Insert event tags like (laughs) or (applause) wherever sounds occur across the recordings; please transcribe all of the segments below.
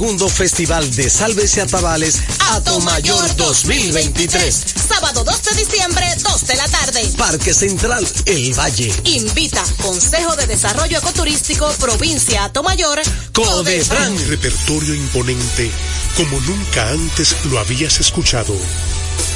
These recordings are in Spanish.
Segundo Festival de Salves y Atabales Mayor 2023. Sábado 2 de diciembre, 2 de la tarde. Parque Central, El Valle. Invita Consejo de Desarrollo Ecoturístico, Provincia Atomayor, Codefran. Repertorio imponente, como nunca antes lo habías escuchado.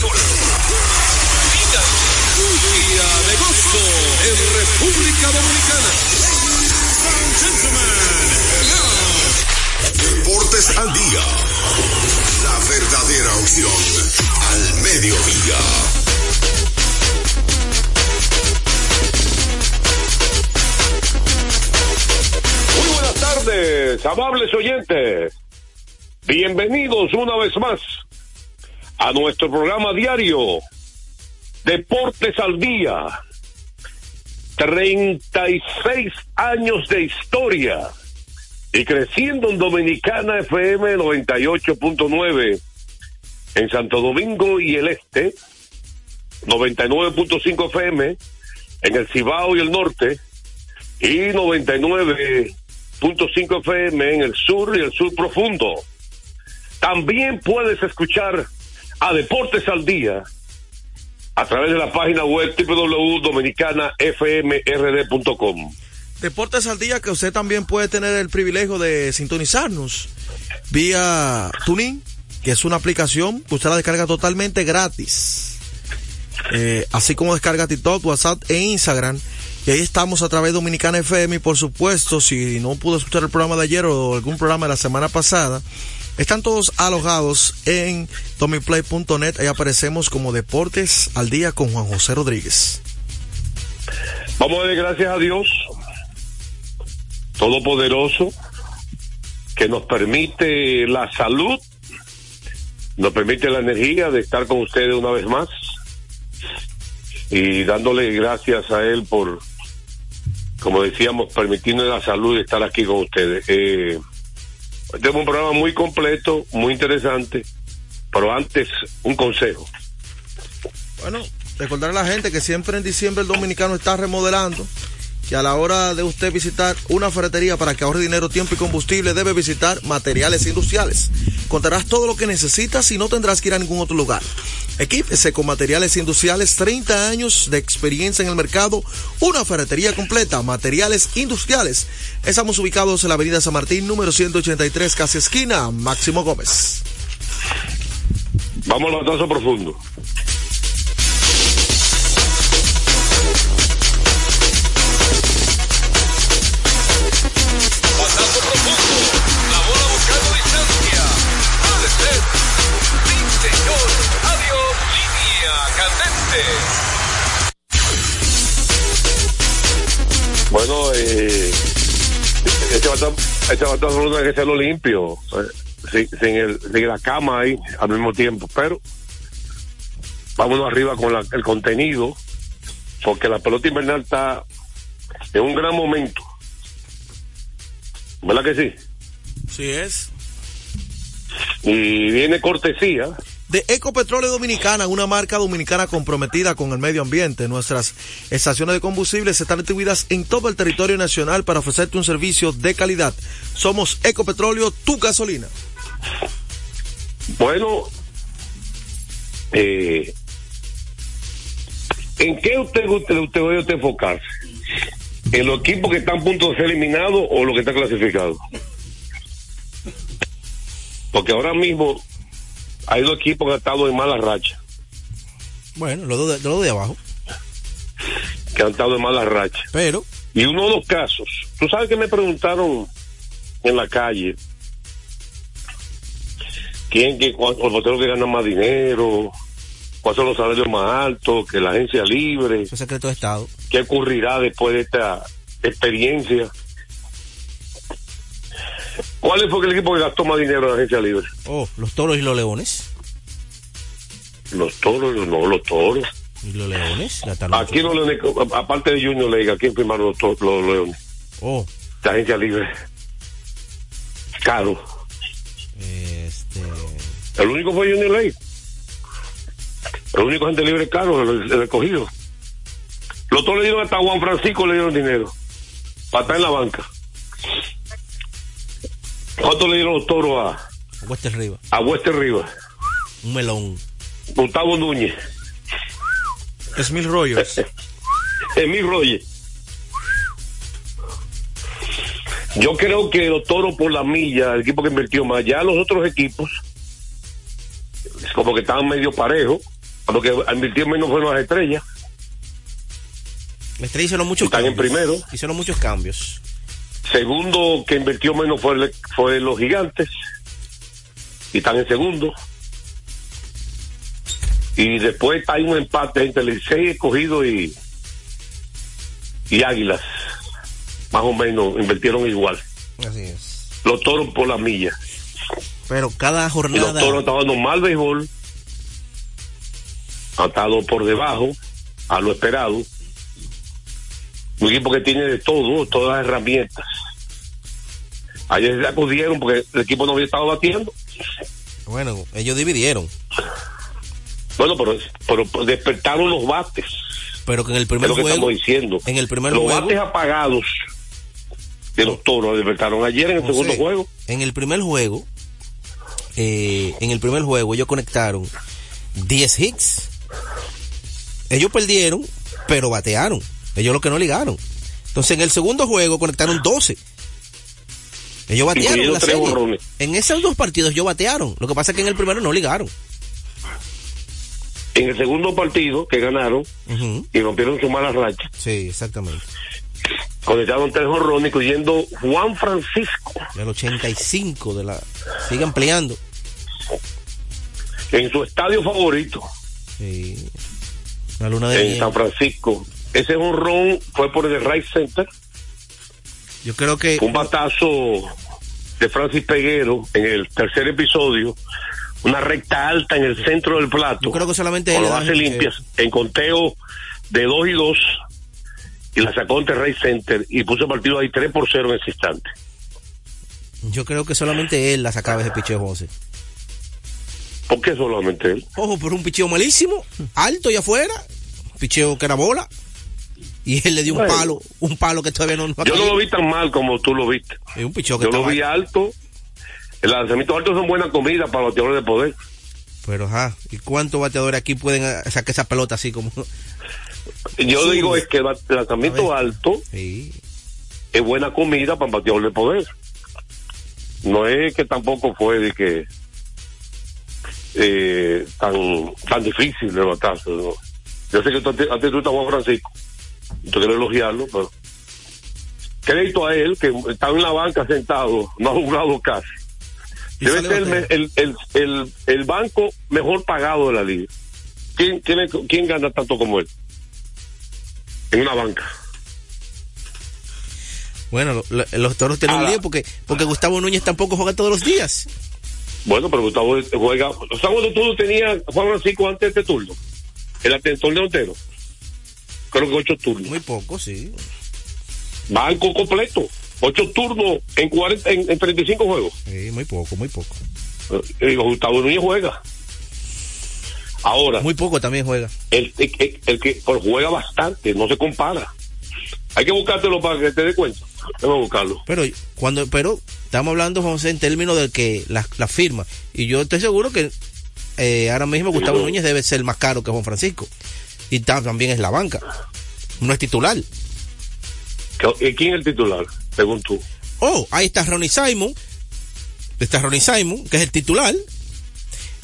La captura. Día de gozo en República Dominicana. Deportes al día. La verdadera opción al mediodía. Muy buenas tardes, amables oyentes. Bienvenidos una vez más a nuestro programa diario Deportes al Día. 36 años de historia y creciendo en Dominicana FM 98.9 en Santo Domingo y el Este, 99.5 FM en el Cibao y el Norte y 99.5 FM en el sur y el sur profundo. También puedes escuchar a Deportes al Día a través de la página web www.dominicanafmrd.com. Deportes al día que usted también puede tener el privilegio de sintonizarnos vía Tuning, que es una aplicación que usted la descarga totalmente gratis. Eh, así como descarga TikTok, WhatsApp e Instagram. Y ahí estamos a través de Dominicana FM y por supuesto, si no pudo escuchar el programa de ayer o algún programa de la semana pasada, están todos alojados en tomiplay.net. Ahí aparecemos como Deportes al Día con Juan José Rodríguez. Vamos a dar gracias a Dios Todopoderoso que nos permite la salud, nos permite la energía de estar con ustedes una vez más y dándole gracias a Él por, como decíamos, permitirnos la salud de estar aquí con ustedes. Eh, tenemos un programa muy completo, muy interesante, pero antes un consejo. Bueno, recordar a la gente que siempre en diciembre el dominicano está remodelando, que a la hora de usted visitar una ferretería para que ahorre dinero, tiempo y combustible, debe visitar materiales industriales. Contarás todo lo que necesitas y no tendrás que ir a ningún otro lugar. Equípese con materiales industriales, 30 años de experiencia en el mercado, una ferretería completa, materiales industriales. Estamos ubicados en la avenida San Martín, número 183, casi esquina, Máximo Gómez. Vamos al batazo profundo. Eh, este batazo, este no hay que hacerlo limpio, eh, sin, sin el, sin la cama ahí al mismo tiempo, pero vámonos arriba con la- el contenido, porque la pelota invernal está en un gran momento. ¿Verdad que sí? Sí es. Y viene cortesía de Ecopetróleo Dominicana, una marca dominicana comprometida con el medio ambiente. Nuestras estaciones de combustibles están distribuidas en todo el territorio nacional para ofrecerte un servicio de calidad. Somos Ecopetróleo, tu gasolina. Bueno, eh, ¿en qué usted, usted, usted enfocarse? ¿En los equipos que están a punto de ser eliminados o los que están clasificados? Porque ahora mismo hay dos equipos que han estado en mala racha, Bueno, los dos de, los de abajo. que han estado en mala racha. Pero, Y uno de los casos, tú sabes que me preguntaron en la calle quién que los boteros que ganan más dinero, cuáles son los salarios más altos, que la agencia libre, es secreto de Estado. qué ocurrirá después de esta experiencia. ¿Cuál fue el equipo que gastó más dinero en la agencia libre? Oh, los toros y los leones. Los toros, no, los toros. Y los leones. Aquí los leones, aparte de Junior League, ¿quién firmaron los, leones? Oh, La agencia libre. Caro. este. El único fue Junior League. El único gente libre caro, el, el escogido. Los toros le dieron hasta Juan Francisco, le dieron dinero. Para estar en la banca. ¿Cuánto le dieron los toros a, Wester Riva. a Wester Rivas? Un melón. Gustavo Núñez, Smith Rogers. (laughs) Emil Roger. Yo creo que los toros por la milla, el equipo que invirtió más, ya los otros equipos, es como que estaban medio parejos, lo que invirtió menos fueron las estrellas. La estrella hicieron muchos Están en primero. Hicieron muchos cambios. Segundo que invirtió menos fue, fue los gigantes. Y están en segundo. Y después hay un empate entre el Licey escogido y, y Águilas. Más o menos invirtieron igual. Así es. Los toros por la milla. Pero cada Y los jornada. toros estaban jugando mal béisbol. Han estado por debajo a lo esperado. Un equipo que tiene de todo, todas las herramientas. Ayer se acudieron porque el equipo no había estado batiendo. Bueno, ellos dividieron. Bueno, pero, pero despertaron los bates. Pero que en el Es primer lo que juego. estamos diciendo. En el primer los juego. bates apagados de los toros despertaron ayer en el No segundo sé, juego. En el primer juego, eh, en el primer juego ellos conectaron 10 hits. Ellos perdieron, pero batearon. Ellos lo que no ligaron. Entonces en el segundo juego conectaron 12. Ellos batearon la serie. En esos dos partidos ellos batearon. Lo que pasa es que en el primero no ligaron. En el segundo partido que ganaron y rompieron su mala racha, Sí, exactamente. conectaron tres jorrones, incluyendo Juan Francisco. El 85 de la... Sigue ampliando. en su estadio favorito, Sí. La luna de en miel. San Francisco. Ese honrón fue por el Right Center, Yo creo que... un batazo de Francis Peguero en el tercer episodio, una recta alta en el centro del plato, Yo creo que solamente con las bases limpias, en conteo de 2 y 2, y la sacó ante Right Center y puso el partido ahí 3 por 0 en ese instante. Yo creo que solamente él la sacaba ese picheo, José. ¿Por qué solamente él? Ojo, pero un picheo malísimo, alto y afuera, picheo que era bola. Y él le dio un Bueno. palo, un palo que todavía no ha Yo no lo vi tan mal como tú lo viste. Es un picheo que Yo lo vi alto. El lanzamiento alto son buena comida para los bateadores de poder. Pero ajá, ¿y cuántos bateadores aquí pueden ah, sacar esa pelota así como? Yo Sí. digo es que el el lanzamiento alto Sí. es buena comida para un bateador de poder. No es que tampoco fue de que eh, tan tan difícil de batazo. ¿no? Yo sé que tú, antes tú estás Juan Francisco. Yo quiero elogiarlo, pero crédito a él que está en la banca sentado, no ha jugado casi. Debe ser el, el, el, el, banco mejor pagado de la liga. ¿Quién, quién, gana tanto como él? En una banca. Bueno, lo- lo- los toros tienen un lío porque, porque Gustavo Núñez tampoco juega todos los días. Bueno, pero Gustavo juega. O sea, cuando tú tenía Juan Francisco antes de este turno, el, el torneo entero, creo que ocho turnos. Muy poco, sí. Banco completo, ocho turnos en, 40, en, en 35 juegos. Sí, muy poco, muy poco. Eh, y Gustavo Núñez juega. Ahora, Muy poco también juega. el, el, el- el que juega bastante, no se compara. Hay que buscártelo para que te dé cuenta. Vamos a buscarlo. Pero cuando, pero estamos hablando, José, en términos de que la, la firma. Y yo estoy seguro que eh, ahora mismo Gustavo no. Núñez debe ser más caro que Juan Francisco. Y ta- también es la banca. No es titular. ¿Qué- eh, ¿Quién es el titular, según tú? Oh, ahí está Ronnie Simon. Está Ronnie Simon, que es el titular.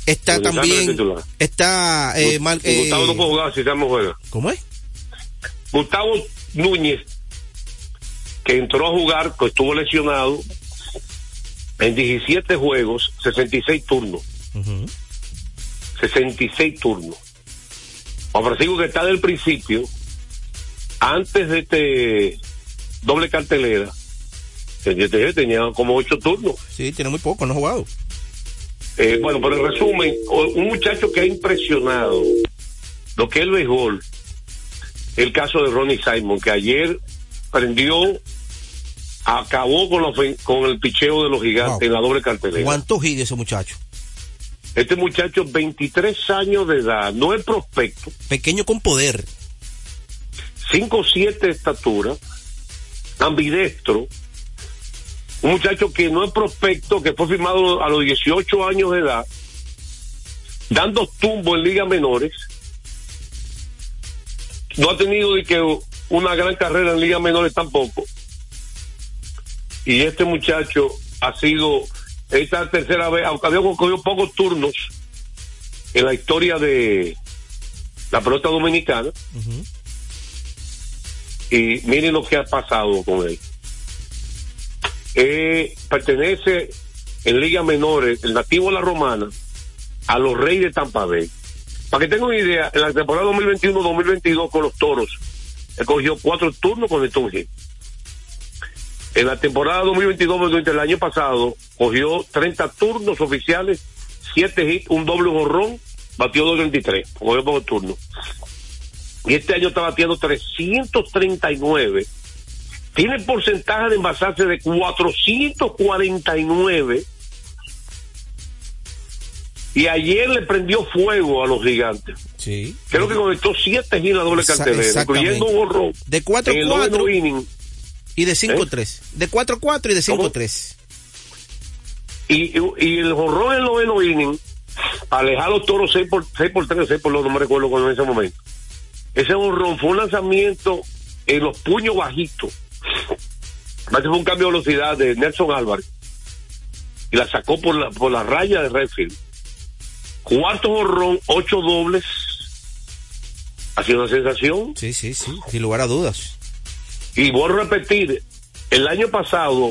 Está Ronnie es también. titular. Está. Eh, Mar- Y Gustavo eh, no puede jugar si juega. ¿Cómo es? Gustavo Núñez, que entró a jugar, que estuvo lesionado en 17 juegos, 66 turnos. Ujú. 66 turnos. Juan Francisco, que está del principio, antes de este doble cartelera, tenía como 8 turnos. Sí, tiene muy poco, no ha jugado. Eh, bueno, pero en resumen, un muchacho que ha impresionado lo que es el béisbol, el caso de Ronnie Simon, que ayer prendió, acabó con, la ofen- con el picheo de los gigantes Wow. en la doble cartelera. ¿Cuánto gide ese muchacho? Este muchacho, 23 años de edad, no es prospecto, Pequeño con poder. 5 7 de estatura, ambidestro, un muchacho que no es prospecto, que fue firmado a los 18 años de edad, dando tumbo en ligas menores, no ha tenido de que una gran carrera en ligas menores tampoco, y este muchacho ha sido esta tercera vez, aunque había cogido pocos turnos en la historia de la pelota dominicana, y miren lo que ha pasado con él. Eh, pertenece en ligas menores, el nativo de la romana, a los Reyes de Tampa Bay. Para que tengan una idea, en la temporada 2021-2022 con los toros, él cogió cuatro turnos con el Tunji. En la temporada 2022 el año pasado, cogió 30 turnos oficiales, 7 hits, un doble borrón, batió 223, cogió pocos turnos y este año está batiendo 339. Tiene porcentaje de envasarse de 449. Y ayer le prendió fuego a los gigantes. Sí. Creo que conectó siete la doble cartelera, incluyendo un horror. De 4-4. Y de 5-3. De 4-4 y de ¿Cómo? 5-3. Y, y, y el horror en el noveno inning, alejar a los toros 6 por, 6 por 3, 6 por 2, no me recuerdo cuándo en ese momento. Ese horror fue un lanzamiento en los puños bajitos. Parece fue un cambio de velocidad de Nelson Álvarez. Y la sacó por la, por la raya de Redfield. Cuarto horrón, ocho dobles. Ha sido una sensación. Sí, sí, sí. Sin lugar a dudas. Y voy a repetir, el año pasado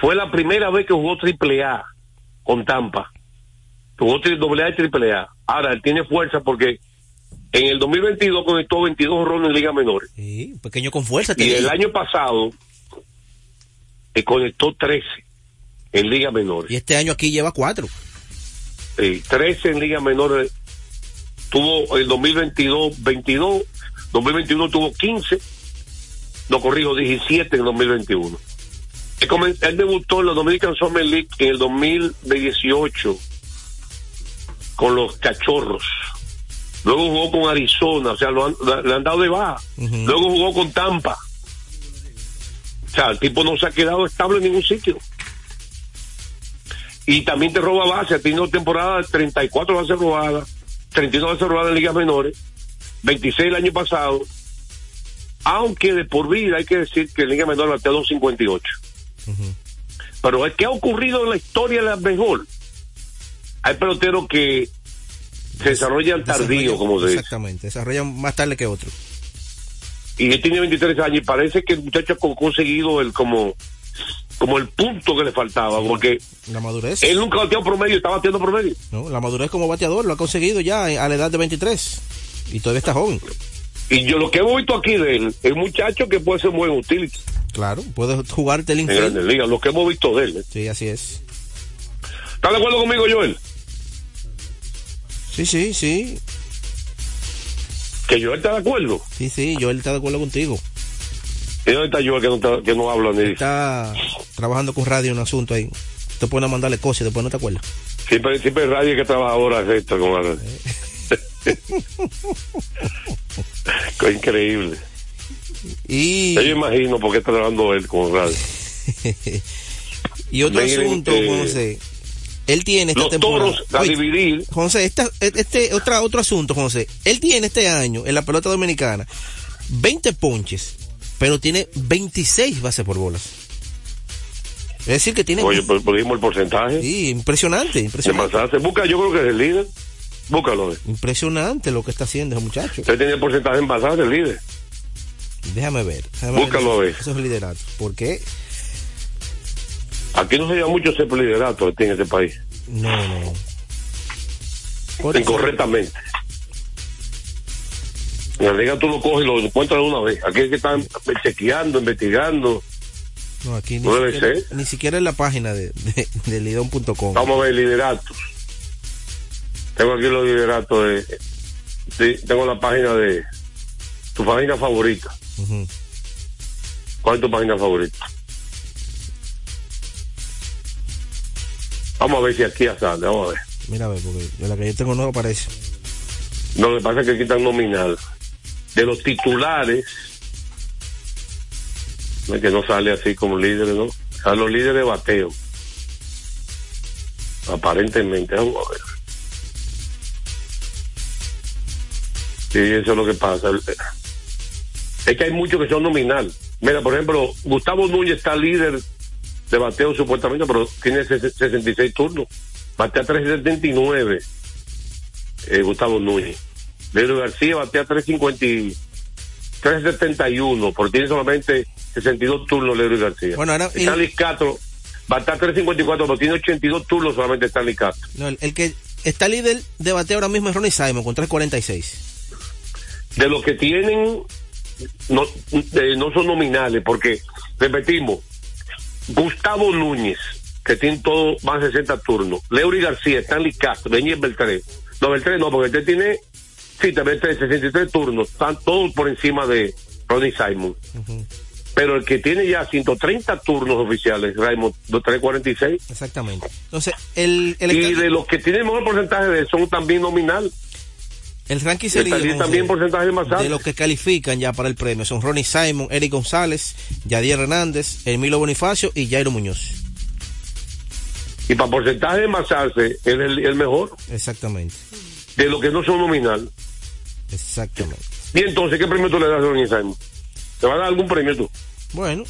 fue la primera vez que jugó triple A con Tampa. Jugó doble A y triple A. Ahora, él tiene fuerza porque en el 2022 conectó 22 rones en Liga Menores. Sí, pequeño con fuerza. Y el año pasado eh, conectó 13 en Liga Menores. Y este año aquí lleva 4. Sí, 13 en Liga Menores. Tuvo el 2022 22, 2021 tuvo 15, no corrijo, 17 en 2021. Él, debutó en la Dominican Summer League en el 2018 con los Cachorros. Luego jugó con Arizona, o sea, lo han- le han dado de baja. Luego jugó con Tampa. O sea, el tipo no se ha quedado estable en ningún sitio. Y también te roba base. Ha tenido temporada de 34 bases robadas, 31 bases robadas en ligas menores, 26 el año pasado. Aunque de por vida hay que decir que Liga Menor batea 258. Pero es que ha ocurrido en la historia del béisbol. Hay peloteros que se desarrollan tardío, como se dice. Exactamente. Desarrollan más tarde que otro. y él tiene 23 años y parece que el muchacho ha co- conseguido el como como el punto que le faltaba porque La madurez. él nunca bateó promedio estaba bateando promedio ¿no? La madurez como bateador lo ha conseguido ya a la edad de 23. Y todavía está joven. Y yo lo que hemos visto aquí de él es un muchacho que puede ser muy útil Claro. Puede jugarte el en infield. Grandes Ligas lo que hemos visto de él ¿eh? Sí, así es. ¿estás de acuerdo conmigo Joel? Sí, sí, sí. que Joel está de acuerdo Sí, sí. Yo él está de acuerdo contigo. ¿y dónde está Joel que no, está- que no habla ni? Está trabajando con radio en un asunto ahí. Te pueden mandarle cosas y después no te acuerdas. Siempre, siempre radio que trabaja horas extra con Harold. (laughs) Qué (laughs) increíble. Y, yo imagino por qué está trabajando él con radio. (laughs) y otro Miren, asunto, eh, José. Él tiene esta Los temporada. toros a Oye, dividir. José, esta, este, otra, otro asunto, José. Él tiene este año en la pelota dominicana 20 ponches, pero tiene 26 bases por bolas. Es decir, que tiene. Oye, el porcentaje. Sí, impresionante, impresionante. Mazarse. Busca, yo creo que es el líder. Búscalo. eh. Impresionante lo que está haciendo ese muchacho. Usted tiene el porcentaje en Mazarse, el líder. Déjame ver. déjame Búscalo a ver. Esos lideratos. ¿Por qué? Aquí no se lleva mucho ese liderato en este país. No, no. Incorrectamente. En la liga tú lo coges y lo encuentras de una vez. Aquí es que están chequeando, investigando. No, aquí ni, No debe siquiera, ser. ni siquiera en la página de, de, de lidón.com. Vamos a ver lideratos. Tengo aquí los lideratos de. Sí, tengo la página de. Tu página favorita. ¿Cuál es tu página favorita? Vamos a ver si aquí ya sale. Vamos a ver. Mira, a ver, porque de la que yo tengo no aparece. No, lo que pasa es que aquí están nominal. De los titulares, que no sale así como líderes, ¿no? Salen los líderes de bateo. Aparentemente, vamos a ver. Sí, eso es lo que pasa. Es que hay muchos que son nominal. Mira, por ejemplo, Gustavo Núñez está líder de bateo supuestamente, pero tiene ses- 66 turnos. Batea 379 eh, Gustavo Núñez. Pedro García batea 350 y- 371, porque tiene solamente 62 turnos Leroy García. Bueno, ahora- Stanley Castro batea 354, pero tiene 82 turnos solamente Stanley Castro. No, el, el que está líder de bateo ahora mismo es Ronnie Simon con 346. De los que tienen, no, eh, no son nominales, porque, repetimos, Gustavo Núñez, que tiene todo más de 60 turnos, Leury García, Stanley Castro, Daniel Beltré. No, Beltré no, porque Beltré tiene, sí, también tiene 63 turnos, están todos por encima de Ronnie Simon. Pero el que tiene ya 130 turnos oficiales, Raymond, 346. Exactamente. Entonces, el, el, Y de los que tienen mejor porcentaje de son también nominal. El ranking se Y también, porcentaje más alto. de los que califican ya para el premio son Ronnie Simon, Eric González, Yadier Hernández, Emilio Bonifacio y Jairo Muñoz. Y para porcentaje de masarse, es el, el mejor. Exactamente. De los que no son nominal. Exactamente. Y entonces, ¿qué premio tú le das a Ronnie Simon? ¿Te va a dar algún premio tú? Bueno.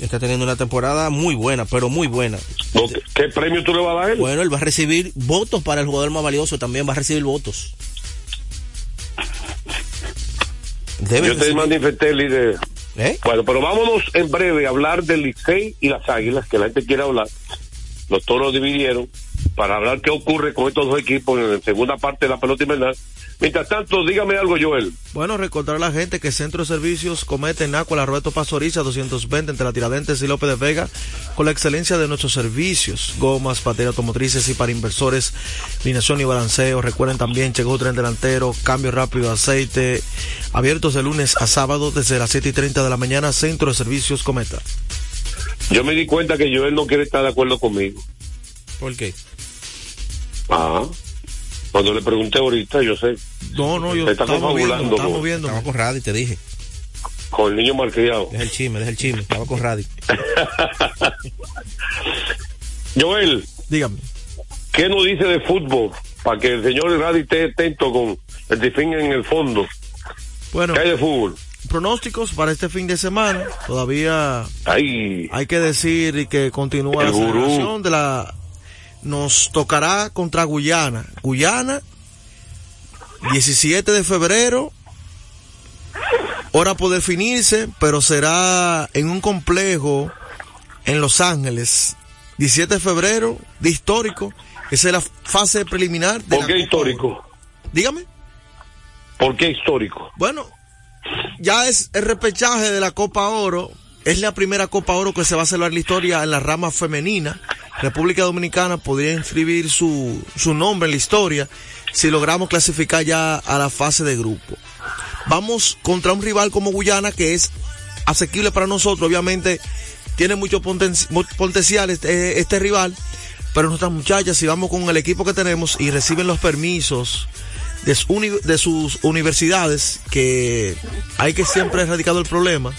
Está teniendo una temporada muy buena, pero muy buena. ¿O ¿Qué, qué premio tú le vas a dar? Bueno, él va a recibir votos para el jugador más valioso, también va a recibir votos. Debe Yo te recibir- manifesté el líder. ¿Eh? Bueno, pero vámonos en breve a hablar del Licey y las Águilas, que la gente quiere hablar. Los toros dividieron para hablar qué ocurre con estos dos equipos en la segunda parte de la pelota invernal. Mientras tanto, dígame algo, Joel. Bueno, recordar a la gente que Centro de Servicios comete en Aqua, la Roberto Pastoriza 220 entre la Tiradentes y López de Vega, con la excelencia de nuestros servicios, gomas, baterías automotrices y para inversores, alineación y balanceo. Recuerden también, llegó tren delantero, cambio rápido de aceite, abiertos de lunes a sábado desde las 7 y 30 de la mañana, Centro de Servicios Cometa. Yo me di cuenta que Joel no quiere estar de acuerdo conmigo. ¿Por qué? Ah, cuando le pregunté ahorita, yo sé, No, no, yo está estaba moviendo, confabulando estaba con- moviendo. Estaba con Radi, te dije. con el niño malcriado. Deja el chisme, deja el chisme. Estaba con Radi. (laughs) Joel, Dígame. ¿qué nos dice de fútbol? Para que el señor Radi esté atento con el tifín en el fondo. Bueno, ¿Qué hay de fútbol? pronósticos para este fin de semana. Todavía Ay, hay que decir que continúa la celebración de la nos tocará contra Guyana. Guyana 17 de febrero. Hora por definirse, pero será en un complejo en Los Ángeles. 17 de febrero, de histórico. Esa es la fase preliminar de ¿por qué histórico? Oro. Dígame. ¿Por qué histórico? Bueno, ya es el repechaje de la Copa Oro. Es la primera Copa Oro que se va a celebrar en la historia en la rama femenina. República Dominicana podría inscribir su, su nombre en la historia si logramos clasificar ya a la fase de grupo. Vamos contra un rival como Guyana que es asequible para nosotros. Obviamente tiene mucho poten- mu- potencial este, este rival, Pero nuestras muchachas, si vamos con el equipo que tenemos y reciben los permisos de sus universidades, que hay que siempre erradicado el problema,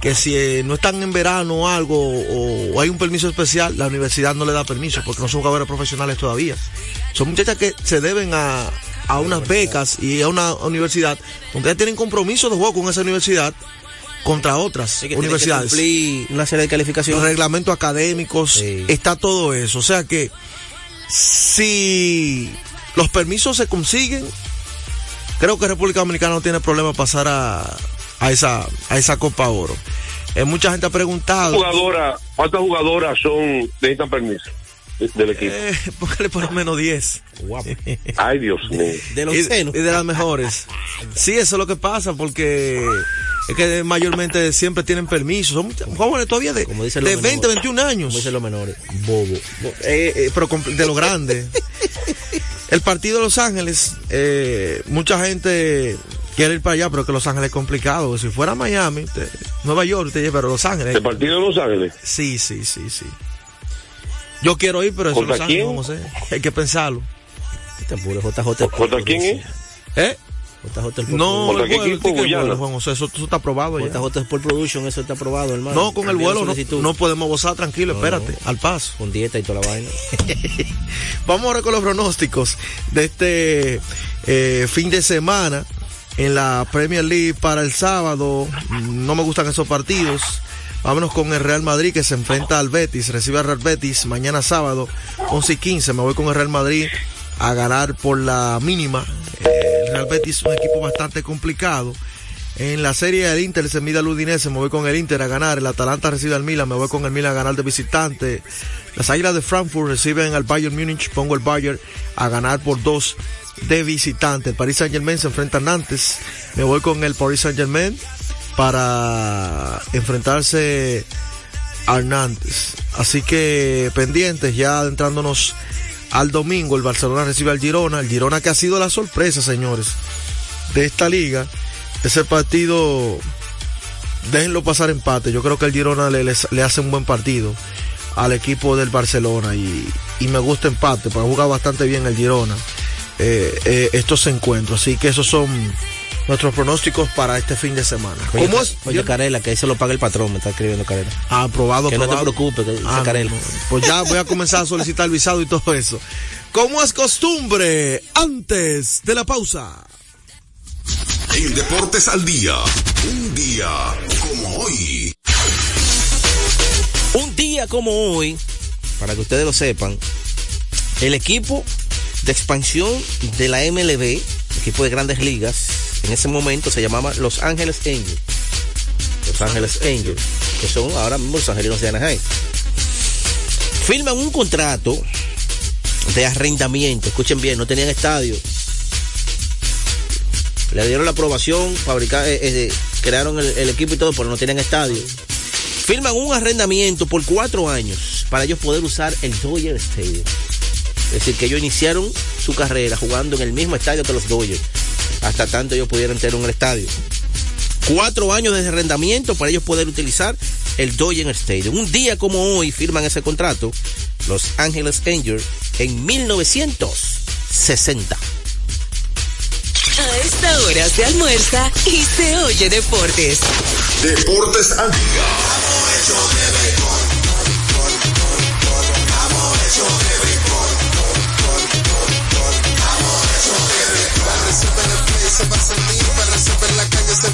que si eh, no están en verano o algo, o, o hay un permiso especial, la universidad no le da permiso, porque no son jugadores profesionales todavía. Son muchachas que se deben a, a unas becas y a una universidad, donde ya tienen compromiso de juego con esa universidad contra otras Sí, que que universidades cumplir una serie de los calificaciones. reglamentos académicos, Sí. está todo eso. O sea que si los permisos se consiguen, creo que República Dominicana no tiene problema pasar a, a esa a esa Copa Oro. Eh, mucha gente ha preguntado. Jugadora, ¿Cuántas jugadoras son necesitan permiso de- del equipo? Eh, póngale por lo menos 10. Guapo. Ay, Dios mío. De los y, senos. y de las mejores. Sí, eso es lo que pasa, porque es que mayormente siempre tienen permiso. Son mucha- jóvenes todavía de, Como dicen de los 20, menores. 21 años. Como dicen los menores. Bobo. Eh, eh, pero de lo grande. (laughs) El partido de Los Ángeles, eh, mucha gente quiere ir para allá, pero que Los Ángeles es complicado. Si fuera Miami, usted- Nueva York, usted lleva, pero Los Ángeles. ¿El partido de Los Ángeles? Sí, sí, sí, sí. Yo quiero ir, pero eso es ¿Contra Los Ángeles, quién? no sé. Hay que pensarlo. Este puro JJ. ¿Contra quién es? ¿Eh? JJ No, ¿Contra el qué vuelo, equipo, el vuelo, Juan José, eso, eso está aprobado ya. JJ Sport Production, eso está aprobado, hermano. No, con el vuelo no, no podemos gozar tranquilo, No, espérate, no. al paso. Con dieta y toda la vaina. (laughs) Vamos ahora con los pronósticos de este eh, fin de semana en la Premier League para el sábado. No me gustan esos partidos. Vámonos con el Real Madrid que se enfrenta al Betis, recibe al Real Betis mañana sábado 11 y 15. Me voy con el Real Madrid a ganar por la mínima. El Real Betis es un equipo bastante complicado. En la serie del Inter se mide al Udinese, me voy con el Inter a ganar. El Atalanta recibe al Milan, me voy con el Milan a ganar de visitante. Las Águilas de Frankfurt reciben al Bayern Múnich, pongo el Bayern a ganar por dos de visitante. El Paris Saint Germain se enfrenta a Nantes, me voy con el Paris Saint Germain para enfrentarse a Nantes. Así que pendientes, ya adentrándonos al domingo, el Barcelona recibe al Girona, el Girona que ha sido la sorpresa, señores, de esta liga. Ese partido, déjenlo pasar empate. Yo creo que el Girona le, le hace un buen partido al equipo del Barcelona y, y me gusta empate, porque juega bastante bien el Girona eh, eh, estos encuentros. Así que esos son nuestros pronósticos para este fin de semana. Oye, ¿Cómo es? Oye, Carela, que eso lo paga el patrón, me está escribiendo Carela. Ah, aprobado, Que no te preocupes, que Ah, Carela. no. Pues ya voy a comenzar a solicitar visado y todo eso. Como es costumbre, antes de la pausa. En Deportes al Día, un día como hoy. Un día como hoy, para que ustedes lo sepan, el equipo de expansión de la MLB, equipo de grandes ligas, en ese momento se llamaba Los Ángeles Angels. Los Ángeles Angels, que son ahora mismo los angelinos de Anaheim. Firman un contrato de arrendamiento, escuchen bien, no tenían estadio. Le dieron la aprobación, fabricar, eh, eh, crearon el, el equipo y todo, pero no tenían estadio firman un arrendamiento por cuatro años para ellos poder usar el Dodger Stadium. Es decir, que ellos iniciaron su carrera jugando en el mismo estadio que los Dodgers, hasta tanto ellos pudieran tener un estadio. Cuatro años de arrendamiento para ellos poder utilizar el Dodger Stadium. Un día como hoy firman ese contrato los Angeles Angels en 1960. A esta hora se almuerza y se oye deportes. Deportes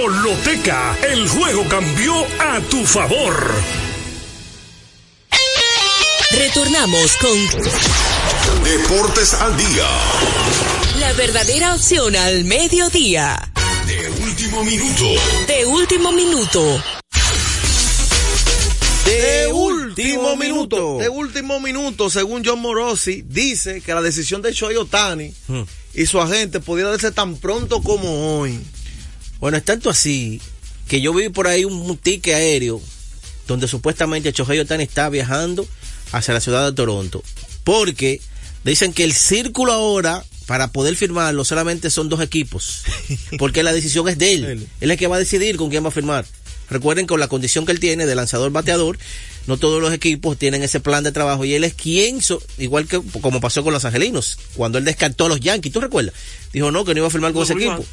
Lotoloteca, el juego cambió a tu favor. Retornamos con Deportes al día. la verdadera opción al mediodía. De último minuto. De último minuto. De último minuto. De último minuto, según John Morosi, dice que la decisión de Shohei Otani Hmm. y su agente pudiera darse tan pronto como hoy. Bueno, es tanto así que yo vi por ahí un, un ticket aéreo donde supuestamente Chohei Otani está viajando hacia la ciudad de Toronto. Porque dicen que el círculo ahora, para poder firmarlo, solamente son dos equipos. (laughs) Porque la decisión es de él. Él. Es el que va a decidir con quién va a firmar. Recuerden con la condición que él tiene de lanzador bateador, no todos los equipos tienen ese plan de trabajo y él es quien, so- igual que como pasó con los angelinos, cuando él descartó a los Yankees, ¿tú recuerdas? Dijo no, que no iba a firmar con No, ese equipo.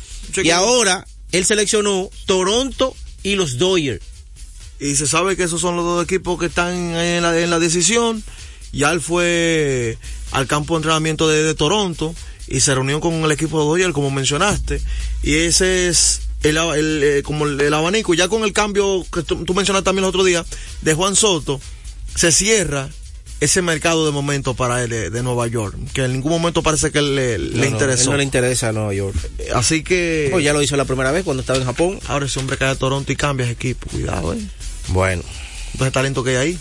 Y ahora él seleccionó Toronto y los Dodgers. Y se sabe que esos son los dos equipos que están en la, decisión. Ya él fue al campo de entrenamiento de, Toronto y se reunió con el equipo de Dodgers, como mencionaste. Y ese es el, eh, como el, el abanico. Ya con el cambio que tú, tú mencionaste también el otro día de Juan Soto, se cierra ese mercado de momento para él de, de Nueva York. Que en ningún momento parece que le, le No, no, interesó. él no le interesa a Nueva York. Así que. Pues ya lo hizo la primera vez cuando estaba en Japón. Ahora ese hombre cae a Toronto y cambia ese equipo. Cuidado, eh. Bueno. Entonces, talento que hay ahí.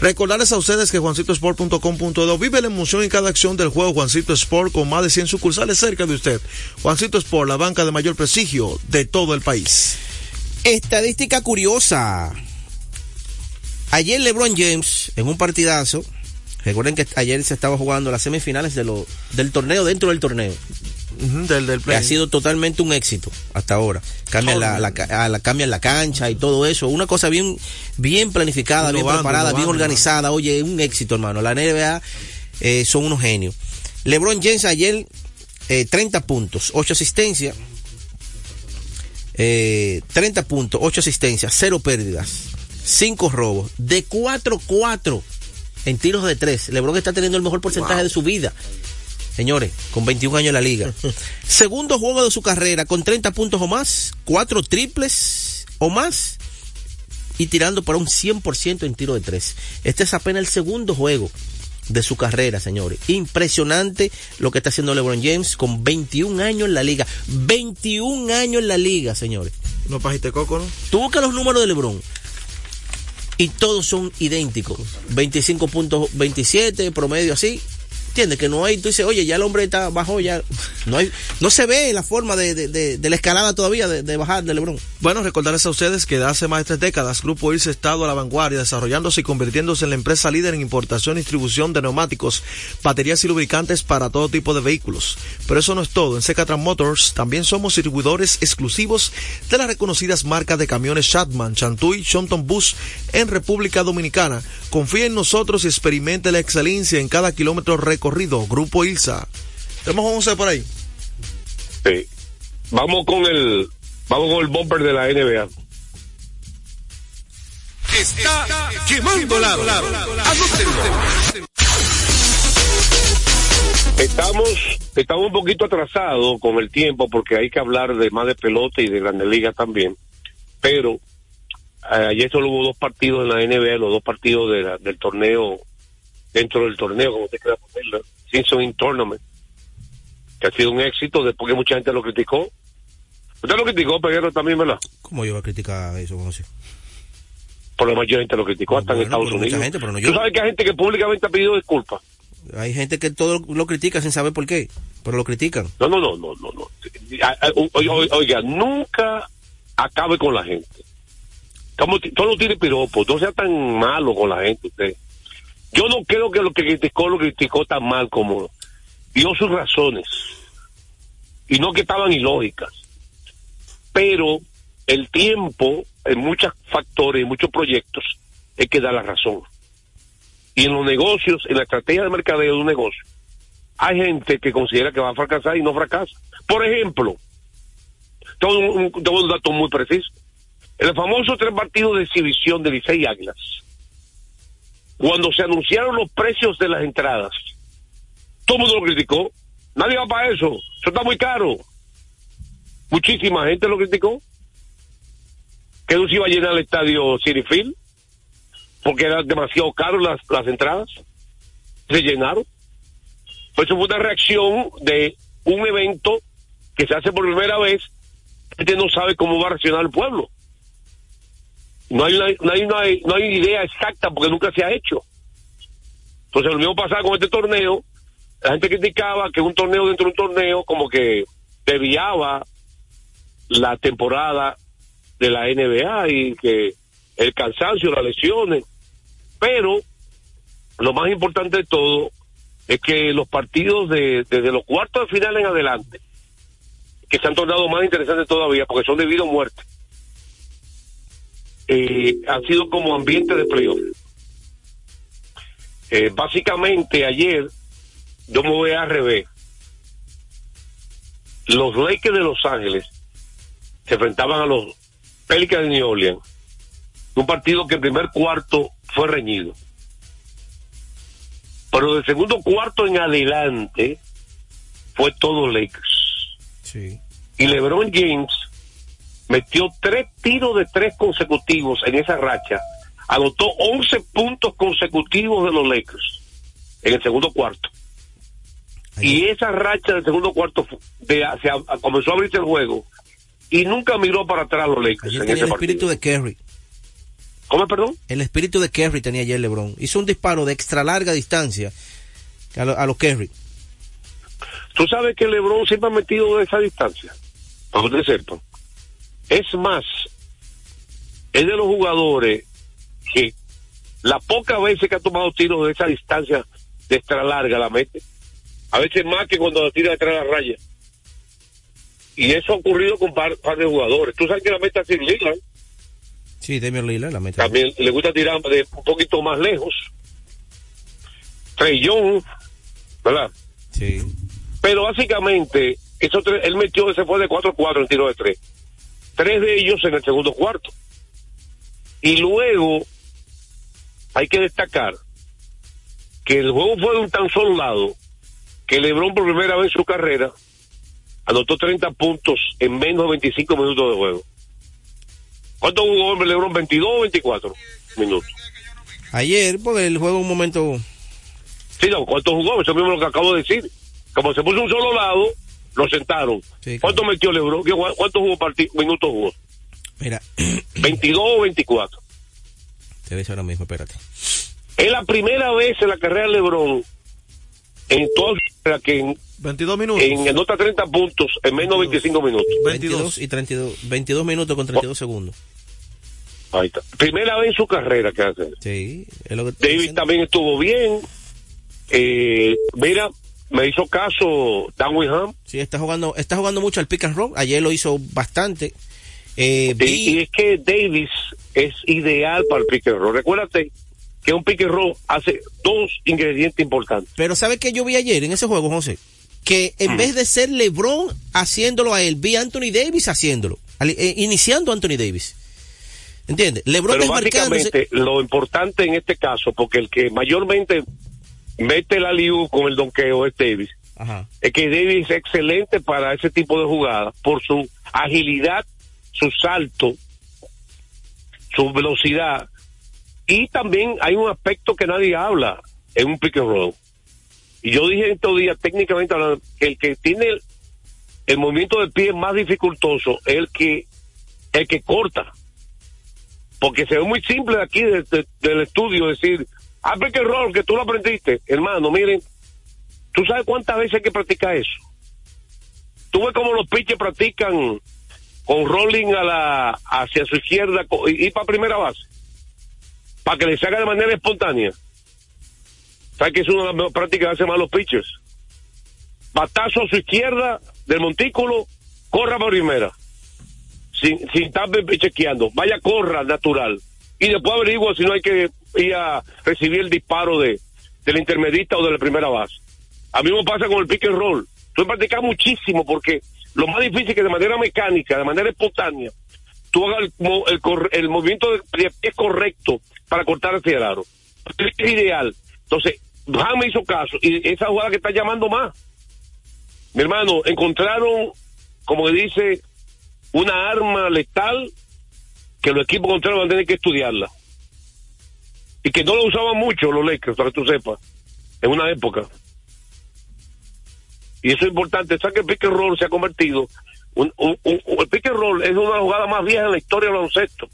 Recordarles a ustedes que juancitosport.com.edo vive la emoción en cada acción del juego Juancito Sport con más de 100 sucursales cerca de usted. Juancito Sport, la banca de mayor prestigio de todo el país. Estadística curiosa. Ayer LeBron James, en un partidazo, recuerden que ayer se estaba jugando las semifinales de lo, del torneo dentro del torneo. Ujú, del, del que ha sido totalmente un éxito hasta ahora. Cambian la, a la- cambian la cancha y todo eso. Una cosa bien, bien planificada, bien preparada, bien organizada. Oye, un éxito, hermano. La NBA eh, son unos genios. LeBron James ayer, eh, 30 puntos, 8 asistencias. Eh, 30 puntos, 8 asistencias, 0 pérdidas, 5 robos, de 4-4 en tiros de 3. LeBron está teniendo el mejor porcentaje de su vida. Señores, con 21 años en la liga. (laughs) Segundo juego de su carrera con 30 puntos o más, 4 triples o más y tirando para un 100% en tiro de 3. Este es apenas el segundo juego de su carrera, señores. Impresionante lo que está haciendo LeBron James con 21 años en la liga. 21 años en la liga, señores. No pajiste coco, ¿no? Tú buscas los números de LeBron y todos son idénticos. 25.27, promedio así. ¿Entiendes? Que no hay, tú dices, oye, ya el hombre está bajo, ya. No hay, no se ve la forma de, de, de, la escalada todavía de, bajar de LeBron. Bueno, recordarles a ustedes que hace más de tres décadas Grupo Irse ha estado a la vanguardia, desarrollándose y convirtiéndose en la empresa líder en importación y distribución de neumáticos, baterías y lubricantes para todo tipo de vehículos. Pero eso no es todo. En Secatran Motors también somos distribuidores exclusivos de las reconocidas marcas de camiones Shatman, Chantuy, Shonton Bus en República Dominicana. Confía en nosotros y experimente la excelencia en cada kilómetro recorrido. Grupo Ilsa. Tenemos 11 por ahí. Sí. Vamos con el vamos con el bumper de la NBA. Está quemando lado. Estamos estamos un poquito atrasados con el tiempo porque hay que hablar de más de pelota y de Grandes Ligas también. Pero eh, ayer solo hubo dos partidos en la NBA, los dos partidos de la- del torneo dentro del torneo, como usted quiera ponerlo, Simpson in Tournament, que ha sido un éxito después que mucha gente lo criticó. Usted lo criticó, Peguero, también, ¿verdad? ¿Cómo yo voy a criticar eso, José? Por lo mayor gente lo criticó, hasta en Estados pero mucha Unidos. gente, pero no Tú yo. sabes que hay gente que públicamente ha pedido disculpas. Hay gente que todo lo critica sin saber por qué, pero lo critican. No, no, no, no, no, no. Oiga, nunca acabe con la gente. Como, todo tiene piropo, no sea tan malo con la gente usted. Yo no creo que lo que criticó lo criticó tan mal como dio sus razones. Y no que estaban ilógicas. Pero el tiempo, en muchos factores, en muchos proyectos, es que da la razón. Y en los negocios, en la estrategia de mercadeo de un negocio, hay gente que considera que va a fracasar y no fracasa. Por ejemplo, todo un, dato muy preciso. El famoso tres partidos de exhibición de Licey Águilas, cuando se anunciaron los precios de las entradas, todo el mundo lo criticó. Nadie va para eso. Eso está muy caro. Muchísima gente lo criticó. Que no se iba a llenar el estadio Cinefil porque eran demasiado caros las, las entradas. Se llenaron. Pues eso fue una reacción de un evento que se hace por primera vez. Gente no sabe cómo va a reaccionar el pueblo. No hay, no, hay una, no hay idea exacta porque nunca se ha hecho. Entonces lo mismo pasaba con este torneo. La gente criticaba que un torneo dentro de un torneo como que desviaba la temporada de la NBA y que el cansancio, las lesiones. Pero lo más importante de todo es que los partidos de, desde los cuartos de final en adelante, que se han tornado más interesantes todavía porque son debido a muerte, eh, han sido como ambiente de playoff. Eh, básicamente ayer, yo me voy a revés. Los Lakers de Los Ángeles se enfrentaban a los Pelicans de New Orleans. Un partido que el primer cuarto fue reñido. Pero del segundo cuarto en adelante fue todo Lakers. Sí. Y LeBron James metió tres tiros de tres consecutivos en esa racha. Anotó 11 puntos consecutivos de los Lakers en el segundo cuarto. Y esa racha del segundo cuarto de, se a- comenzó a abrirse el juego y nunca miró para atrás los Lakers en ese el espíritu partido. de Kerry. ¿Cómo, perdón? El espíritu de Kerry tenía ayer LeBron. Hizo un disparo de extra larga distancia a los lo Kerry. Tú sabes que LeBron siempre ha metido de esa distancia, para que ustedes sepan. Es más, es de los jugadores que la poca veces que ha tomado tiros de esa distancia de extra larga la mete. A veces más que cuando la tira detrás de la raya. Y eso ha ocurrido con par, par de jugadores. Tú sabes que la mete así Lillard. Sí, Damian Lillard la mete. También le gusta tirar de un poquito más lejos. Young, ¿verdad? Sí. Pero básicamente, tres, él metió, se fue de 4-4 en tiro de tres. Tres de ellos en el segundo cuarto. Y luego, hay que destacar que el juego fue de un tan solo lado que LeBron por primera vez en su carrera anotó 30 puntos en menos de 25 minutos de juego. ¿Cuánto jugó hombre LeBron? ¿22 o 24 minutos? Ayer, porque el juego un momento. Sí, no, ¿cuánto jugó? Eso mismo lo que acabo de decir. Como se puso un solo lado, lo sentaron. ¿Cuánto metió LeBron? ¿Qué- ¿Cuántos jugó minutos jugó? Mira, ¿22 o 24? te ves ahora mismo, espérate. Es la primera vez en la carrera de LeBron en toda carrera que en, 22 minutos. en anota 30 puntos en menos de 25 minutos. 22 y 32. 22 minutos con 32 segundos. Ahí está. Primera vez en su carrera que hace. Sí, es lo que David también estuvo bien. Eh, mira, me hizo caso Dan Winham. Sí, está jugando, está jugando mucho al pick and roll. Ayer lo hizo bastante. Eh, Y, es que Davis es ideal para el pick and roll. Recuérdate que un pick and roll hace dos ingredientes importantes. Pero ¿sabe qué yo vi ayer en ese juego, José? Que Mm. en vez de ser LeBron haciéndolo a él, vi a Anthony Davis haciéndolo. al- eh, iniciando a Anthony Davis. ¿Entiendes? LeBron Pero básicamente lo importante en este caso, porque el que mayormente mete la liu con el donqueo es Davis, Ajá. es que Davis es excelente para ese tipo de jugadas por su agilidad, su salto, su velocidad y también hay un aspecto que nadie habla en un pick and roll. Y yo dije estos días, técnicamente hablando, que el que tiene el, el movimiento de pie más dificultoso es el que, el que corta. Porque se ve muy simple de aquí de- de- del estudio decir, ah, pick and roll, que tú lo aprendiste. Hermano, miren, ¿tú sabes cuántas veces hay que practicar eso? Tú ves cómo los pitchers practican con rolling a la, hacia su izquierda y, y para primera base. Para que le salga de manera espontánea. ¿Sabes que es una de las mejores prácticas que hacen más los pitchers? Batazo a su izquierda del montículo, corra para primera. Sin, sin estar chequeando. Vaya, corra natural. Y después averigua si no hay que ir a recibir el disparo de, del intermedista o de la primera base. A mí me pasa con el pick and roll. Tú practicas muchísimo porque lo más difícil es que de manera mecánica, de manera espontánea, tú hagas el, el, el movimiento de, pie correcto para cortar el aro. Es ideal. Entonces, me hizo caso y esa jugada que está llamando más. Mi hermano, encontraron, como que dice, una arma letal que los equipos contrarios van a tener que estudiarla. Y que no lo usaban mucho los Lakers, para que tú sepas, en una época. Y eso es importante. ¿Sabes que el pick and roll se ha convertido? Un, un- el pick and roll es una jugadas más viejas en la historia del baloncesto.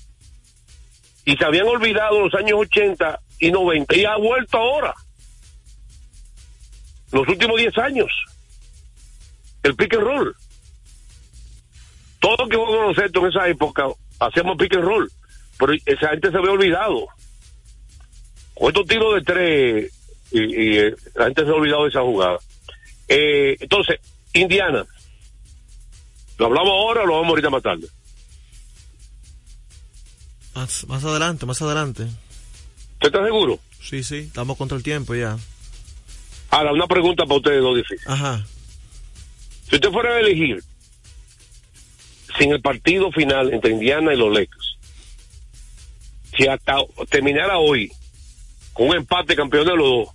Y se habían olvidado los años 80 y 90 y ha vuelto ahora. Los últimos 10 años. El pick and roll. Todo lo que jugó baloncesto en esa época hacíamos pick and roll. Pero esa gente se había olvidado. Con estos tiros de tres y, y, eh, la gente se ha olvidado de esa jugada. Eh, entonces, Indiana. ¿Lo hablamos ahora o lo vamos ahorita más tarde? Más, más adelante, más adelante. ¿Usted está seguro? Sí, sí, estamos contra el tiempo ya. Ahora, una pregunta para ustedes dos difícil. Ajá. Si usted fuera a elegir sin el partido final entre Indiana y los Lakers, si hasta terminara hoy con un empate campeón de los dos,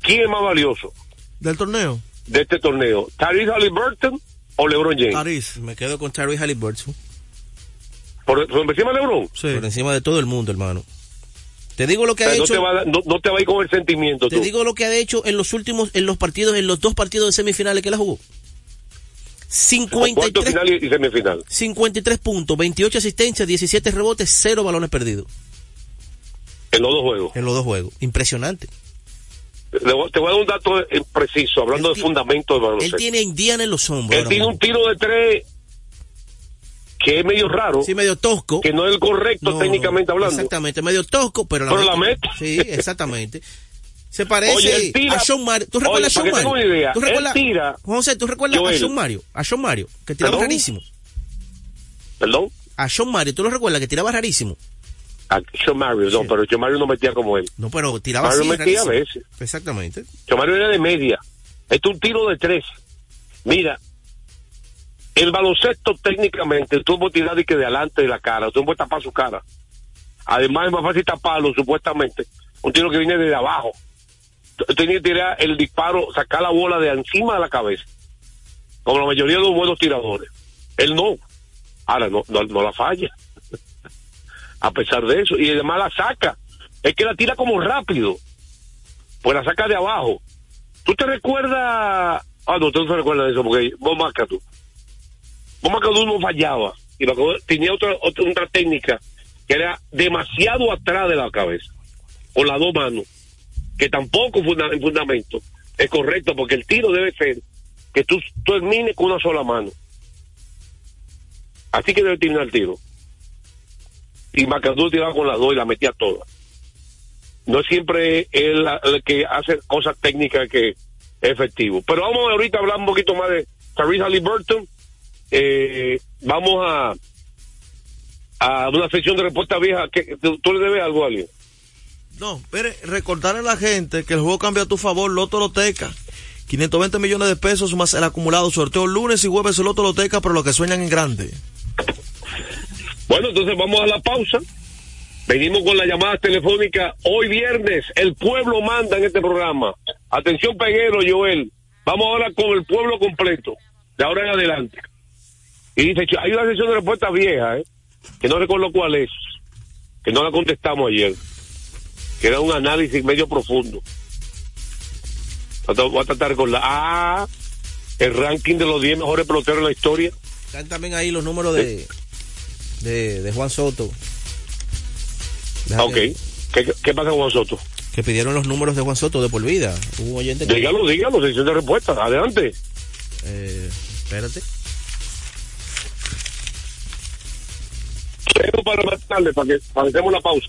¿quién es más valioso ¿Del torneo? de este torneo? ¿Tyrese Halliburton o LeBron James? París. Me quedo con Tyrese Halliburton. ¿Por, por encima de LeBron? Sí. Por encima de todo el mundo, hermano. Te digo lo que ha no, hecho. te va, no, no te va a ir con el sentimiento Te tú. digo lo que ha hecho en los últimos, en los partidos, en los dos partidos de semifinales que la jugó. Cuarto 53, final y, y semifinal. 53 puntos, 28 asistencias, 17 rebotes, 0 balones perdidos En los dos juegos. en los dos juegos. Impresionante. Le te voy a dar un dato preciso, hablando Él de fundamento de Él baloncesto. tiene a Indiana en los hombros. Él tiene mismo. un tiro de tres que es medio raro, Sí, medio tosco. que no es el correcto No, técnicamente hablando. Exactamente, medio tosco, pero la Pero la mete. Sí, (laughs) exactamente. Se parece Oye, él tira- a Sean Mario. ¿Tú Oye, recuerdas a Sean Mario? idea, ¿Tú él recuerdas, tira- José, ¿tú recuerdas a. Sean Mario? A Sean Mario, que tiraba ¿Perdón? rarísimo. ¿Perdón? A Sean Mario, ¿tú lo recuerdas que tiraba rarísimo? A John Mario, no, pero John Mario no metía como él. No, pero tiraba Mario así, metía a veces. Exactamente. John Mario era de media. Esto es un tiro de tres. Mira, el baloncesto técnicamente, tú puedes tirar de que de adelante de la cara, tú no puedes tapar su cara. Además es más fácil taparlo, supuestamente. Un tiro que viene desde abajo. Tienes que tirar el disparo, sacar la bola de encima de la cabeza. Como la mayoría de los buenos tiradores. Él no. Ahora no, no, no la falla. A pesar de eso. Y además la saca. Es que la tira como rápido. Pues la saca de abajo. ¿Tú te recuerdas? Ah, no, tú no te recuerdas de eso porque vos marca tú. Vos marca tú no fallaba. Y tenía otra, otra, otra técnica que era demasiado atrás de la cabeza. Con las dos manos. Que tampoco en fundamento es correcto porque el tiro debe ser que tú termines con una sola mano. Así que debe terminar el tiro. Y Macadú tiraba con las dos y la metía todas no siempre él el que hace cosas técnicas que es efectivo. Pero vamos ahorita a hablar un poquito más de Tyrese Halliburton. Eh, vamos a a una sección de respuesta vieja. que ¿Tú, le debes algo a alguien? No, pero recordarle a la gente que el juego cambia a tu favor, Loto Loteca. 520 millones de pesos más el acumulado. Sorteo lunes y jueves Loto Loteca, pero los que sueñan en grande. Bueno, entonces vamos a la pausa. Venimos con las llamadas telefónicas. Hoy viernes, el pueblo manda en este programa. Atención, Peguero, Joel. Vamos ahora con el pueblo completo, de ahora en adelante. Y dice, hay una sesión de respuesta vieja, ¿eh? que no recuerdo cuál es, que no la contestamos ayer, que era un análisis medio profundo. Voy a tratar con la... Ah, el ranking de los 10 mejores peloteros en la historia. Están también ahí los números de, de, de Juan Soto. Déjate. Ok. ¿Qué, pasa con Juan Soto? Que pidieron los números de Juan Soto de por vida. Un oyente que... Dígalo, dígalo, sección de respuesta. Adelante. Eh, espérate. Quiero para más tarde, para que, para que hacemos una pausa.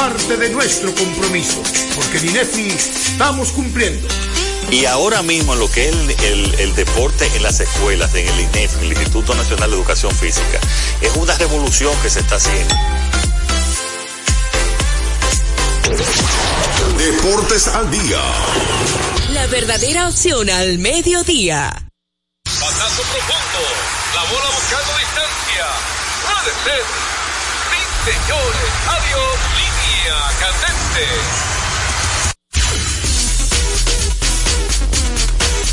parte de nuestro compromiso, porque en INEFI estamos cumpliendo. Y ahora mismo en lo que es el, el- el deporte en las escuelas, en el INEF, el Instituto Nacional de Educación Física, es una revolución que se está haciendo. Deportes al día. La verdadera opción al mediodía. Pasazo profundo. La bola buscando distancia. Puede ser. Sí, señores. Adiós.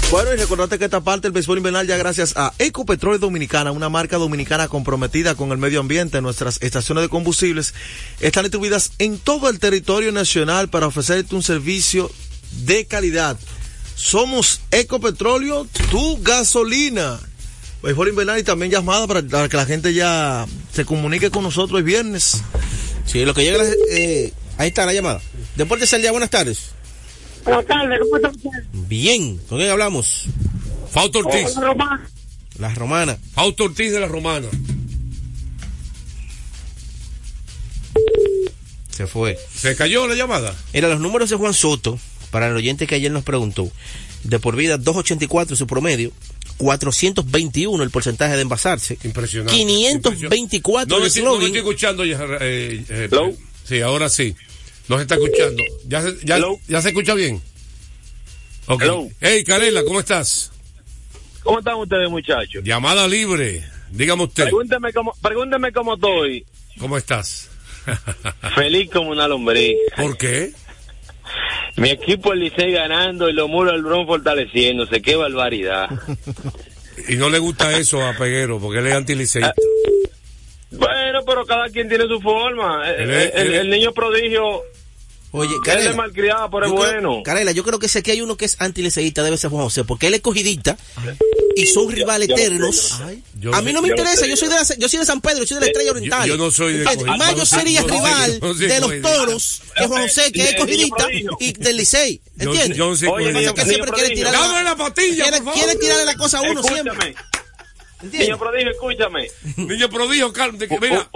Bueno, y recordate que esta parte del béisbol invernal ya gracias a Ecopetróleo Dominicana, una marca dominicana comprometida con el medio ambiente. Nuestras estaciones de combustibles están distribuidas en todo el territorio nacional para ofrecerte un servicio de calidad. Somos Ecopetróleo, tu gasolina. Béisbol invernal y también llamada para que la gente ya se comunique con nosotros el viernes. Sí, lo que llega, la- eh, ahí está la llamada. Deportes al día, buenas tardes. Buenas tardes, ¿cómo está usted? Bien, ¿con quién hablamos? Fausto Ortiz. Hola, Román. La romana. Fausto Ortiz de la Romana. Se fue. ¿Se cayó la llamada? Era los números de Juan Soto, para el oyente que ayer nos preguntó. De por vida, 284 su promedio. 421 el porcentaje de envasarse. Impresionante. 524 No, no estoy, no slogan. estoy escuchando ya. eh, eh, sí, ahora sí. No se está escuchando. ¿Ya se, ya, ya se escucha bien? Ok. Hey, Carela, ¿cómo estás? ¿Cómo están ustedes, muchachos? Llamada libre. Dígame usted. Pregúnteme cómo, pregúnteme cómo estoy. ¿Cómo estás? (laughs) Feliz como una lombriz. ¿Por qué? Mi equipo el Licey ganando y los muros del Bron fortaleciéndose. Qué barbaridad. Y no le gusta eso a Peguero, porque él es antiliceísta. Bueno, pero cada quien tiene su forma. El, el- niño prodigio. Oye, él Carela, es malcriado, pero es yo creo- bueno. Carela, yo creo que si aquí hay uno que es antiliceísta, debe ser Juan José, porque él es cogidita y son rivales eternos. a mí no me interesa, yo soy de la, yo soy de San Pedro, yo soy de la Estrella Oriental. yo no soy de. Más yo sería rival de los toros que Juan José, que es Eh, cogidita, niño y del Licey. ¿Entiendes? yo no soy Oye, cogidita. que siempre quiere tirar la patilla, quiere, tirarle la cosa a uno Escúchame. siempre. Niño prodigio, escúchame. Niño prodigio, de que- mira,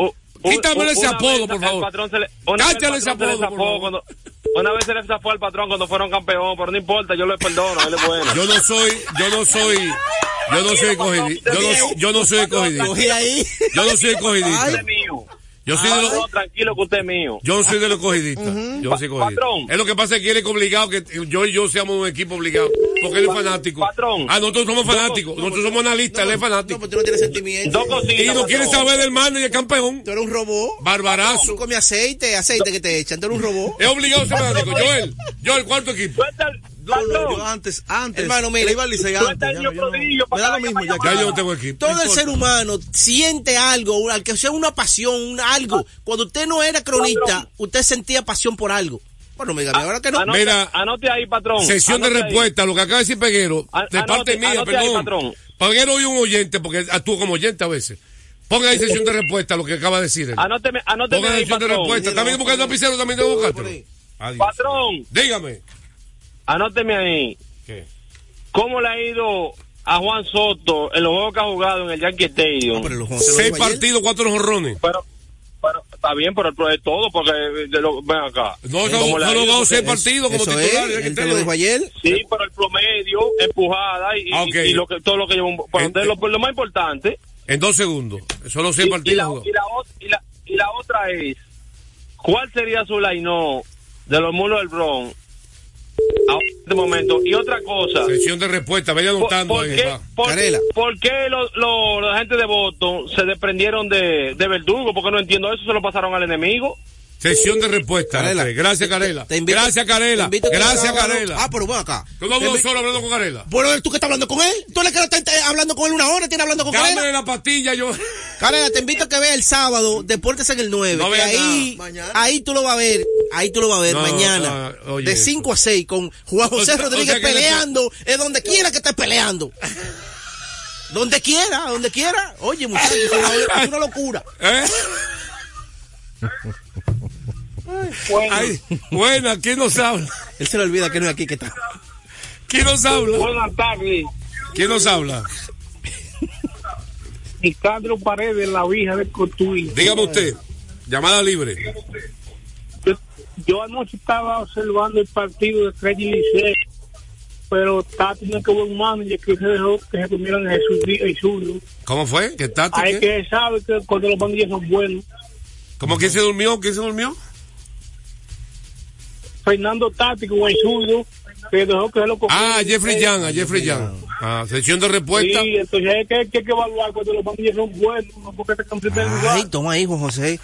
quítame ese apodo, por favor. patrón se le- una vez el Cállale ese apodo, por zafó favor. cuando- Una vez se le zafó al patrón cuando fueron campeón, pero no importa, yo le perdono, él es bueno. Yo no soy, yo no soy, yo no soy cogidita. Yo no, yo no soy ahí. Yo no soy cogidita. Yo soy de Ah, los, no, tranquilo que usted es mío. yo no soy de los cogidistas. Yo no soy cogidista. Patrón. Es lo que pasa es que él es obligado que yo y yo seamos un equipo obligado. Porque él es fanático. Patrón. Ah, nosotros somos fanáticos. Nosotros somos analistas, él es fanático. Pues tú no tienes sentimiento. Dos cositas. Y no quiere patrón. saber del mano y el campeón. Tú eres un robot. Barbarazo. Tú comes aceite, aceite que te echan. Tú eres un robot. Es obligado a ser fanático. Joel, Joel, ¿cuánto equipo? Yo antes, antes. Hermano, mira, iba al Licey Tú antes. ya no, yo no. Me da lo mismo ya. Ya yo no tengo equipo. Todo el ser humano siente algo, al que sea una pasión, un algo. Cuando usted no era cronista, usted sentía pasión por algo. Bueno, dígame, ahora que no. Anote, Mira, anote ahí, patrón. Sesión de ahí. respuesta, lo que acaba de decir Peguero, de anote- parte mía, anote ahí, perdón. patrón. Peguero y un oyente, porque actúo como oyente a veces. Ponga ahí sesión de respuesta, lo que acaba de decir él. Anóteme, anóteme Ponga ahí, sesión de patrón. respuesta. También buscando lapicero, también tengo que. Patrón, Dígame. Anóteme ahí. ¿Qué? ¿Cómo le ha ido a Juan Soto en los juegos que ha jugado en el Yankee Stadium? Seis partidos, cuatro jonrones. Pero, pero está bien, pero es todo, porque de lo, ven acá. No, ¿Cómo no, no ido? jugado seis partidos como titular. es, él te lo dijo ayer. Sí, pero el promedio, empujada y, Ah, y, y lo que, todo lo que lleva un... Pero lo, lo más importante... En dos segundos. Solo seis Y, y partidos. la, y, la, ot- y, la, y la otra es, ¿cuál sería su line de los mulos del Bronx este momento? Y otra cosa, Sesión de respuesta, vaya ¿por, anotando por ahí. qué, por- qué los, los, la gente de Boston se desprendieron de, de Verdugo? Porque no entiendo eso, se lo pasaron al enemigo. Sesión de respuesta. Carela. Gracias, Carela. Te invito- Gracias, Carela. te invito a que Gracias, Carela. Ah, pero ven acá. Dos invi- solo hablando con Carela. Bueno, tú que estás hablando con él. Tú le que estás eh, hablando con él una hora, tienes hablando con Dámele Carela. la pastilla, yo. Carela, te invito a que veas el sábado Deportes en el 9. No que vea ahí, Mañana. ahí tú lo vas a ver. Ahí tú lo vas a ver No, mañana. no, oye de eso. 5 a 6 con Juan (laughs) O José o Rodríguez sea peleando. Es donde quiera que estés peleando. Donde quiera, donde quiera. Oye, muchachos, es una, es una locura. ¿Eh? (laughs) Bueno, Ay, buena, ¿quién nos habla? Él se le olvida que no es aquí que está. ¿Quién nos habla? buenas tardes. ¿Quién nos habla? Nicandro Paredes, la vieja del Cotuí. Dígame usted. Llamada libre. Yo, yo anoche estaba observando el partido de Freddy Licey, pero Tati no que buen manager que se dejó que se comieran Jesús Díaz y Zurdo. ¿Cómo fue? ¿Qué tal? Hay que sabe que cuando los bandillas son buenos. ¿Cómo que se durmió? ¿Quién se durmió? Fernando Tati con el zurdo, que dejó que se lo comieran. Ah, Jeffrey Young, a Jeffrey Young. Ah, sesión de respuesta. Sí, entonces hay que, hay que evaluar cuando los bandillas son buenos, no porque te cambian de Ay, lugar. toma ahí, Juan José.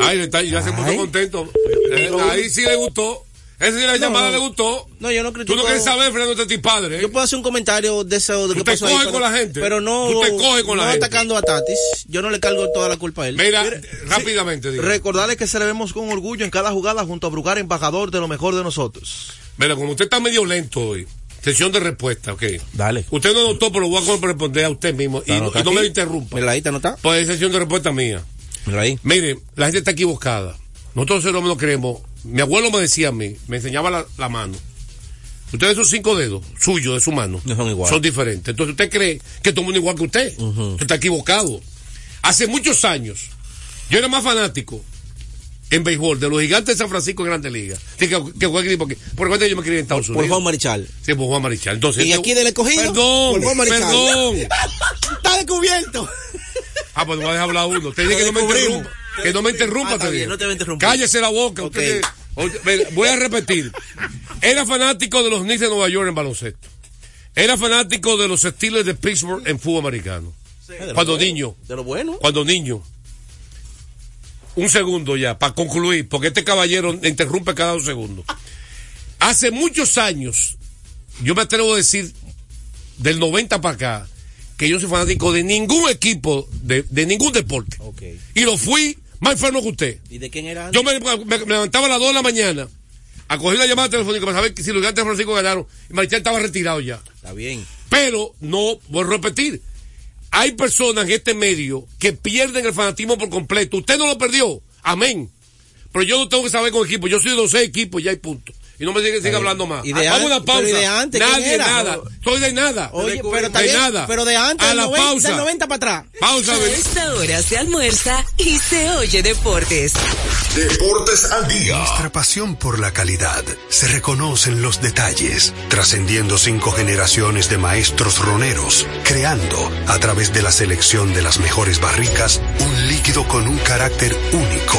Ay, ya se puso Ay. contento. Eh, ahí sí le gustó. Esa sí la llamada le gustó. No, yo no Tú critico. no quieres saber, Fernando, este tu padre. ¿eh? Yo puedo hacer un comentario de eso, de Tú qué te pasó ahí, coges pero- con la gente. Pero no, Tú te coges con la no gente. atacando a Tatis. Yo no le cargo toda la culpa a él. Mira, rápidamente, diga. Recordarles que celebremos con orgullo en cada jugada junto a Brugar, embajador de lo mejor de nosotros. Mira, como usted está medio lento hoy, sesión de respuesta, ok. Dale. Usted no notó, pero lo voy a responder a usted mismo. Y, no- y no me lo interrumpa. Mira ahí, ¿te nota? Pues es sesión de respuesta mía. Mira ahí. Mire, la gente está equivocada. Nosotros los no creemos. Mi abuelo me decía a mí, me enseñaba la, la mano. Ustedes esos cinco dedos suyos de su mano No son iguales. son diferentes. Entonces usted cree que todo el mundo es igual que usted. Usted está equivocado. Hace muchos años, yo era más fanático en béisbol de los gigantes de San Francisco en Grandes Ligas que, que, que cualquier equipo que- Por cuenta que yo me crié en Estados Por Unidos. Juan Marichal. Sí, por Juan Marichal. Entonces, ¿Y aquí del escogido? Perdón, Por Juan Marichal. perdón. (laughs) Está descubierto. Ah, pues no voy a dejar hablar uno. Te dije que no me interrumpa. Que no me interrumpa, Ah, te bien, no te voy a. Cállese la boca. Usted voy a repetir. Era fanático de los Knicks de Nueva York en baloncesto. Era fanático de los Steelers de Pittsburgh en fútbol americano. Cuando niño. De lo bueno. Cuando niño. Un segundo ya, para concluir, porque este caballero interrumpe cada dos segundos. Hace muchos años, yo me atrevo a decir, del 90 para acá, que yo soy fanático de ningún equipo, de, de ningún deporte. Y lo fui más enfermo que usted. ¿Y de quién era? Yo me, me- me levantaba a las 2 de la mañana a coger la llamada telefónica para saber si los gigantes de Francisco ganaron y Marichal estaba retirado ya. Está bien. Pero no, voy a repetir, hay personas en este medio que pierden el fanatismo por completo. Usted no lo perdió, amén. Pero yo no tengo que saber con equipo, yo soy de los seis equipos y ya hay punto. Y no me siga, siga hablando más. ¿Y de Vamos a an- una pausa. pero ¿y de antes quién Nadie, era? nada. Soy de nada. Oye, de, pero de bien, nada. Pero de antes, A del la 90, pausa. del 90 para atrás. Pausa, A esta hora se almuerza y se oye deportes. Deportes al día. Nuestra pasión por la calidad se reconoce en los detalles, trascendiendo cinco generaciones de maestros roneros, creando, a través de la selección de las mejores barricas, un líquido con un carácter único,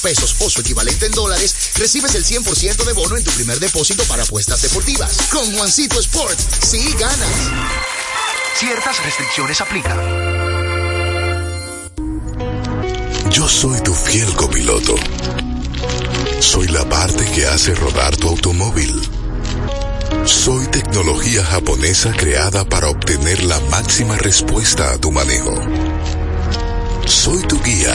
pesos o su equivalente en dólares, recibes el 100% de bono en tu primer depósito para apuestas deportivas. Con Juancito Sport, sí ganas. Ciertas restricciones aplican. Yo soy tu fiel copiloto. Soy la parte que hace rodar tu automóvil. Soy tecnología japonesa creada para obtener la máxima respuesta a tu manejo. Soy tu guía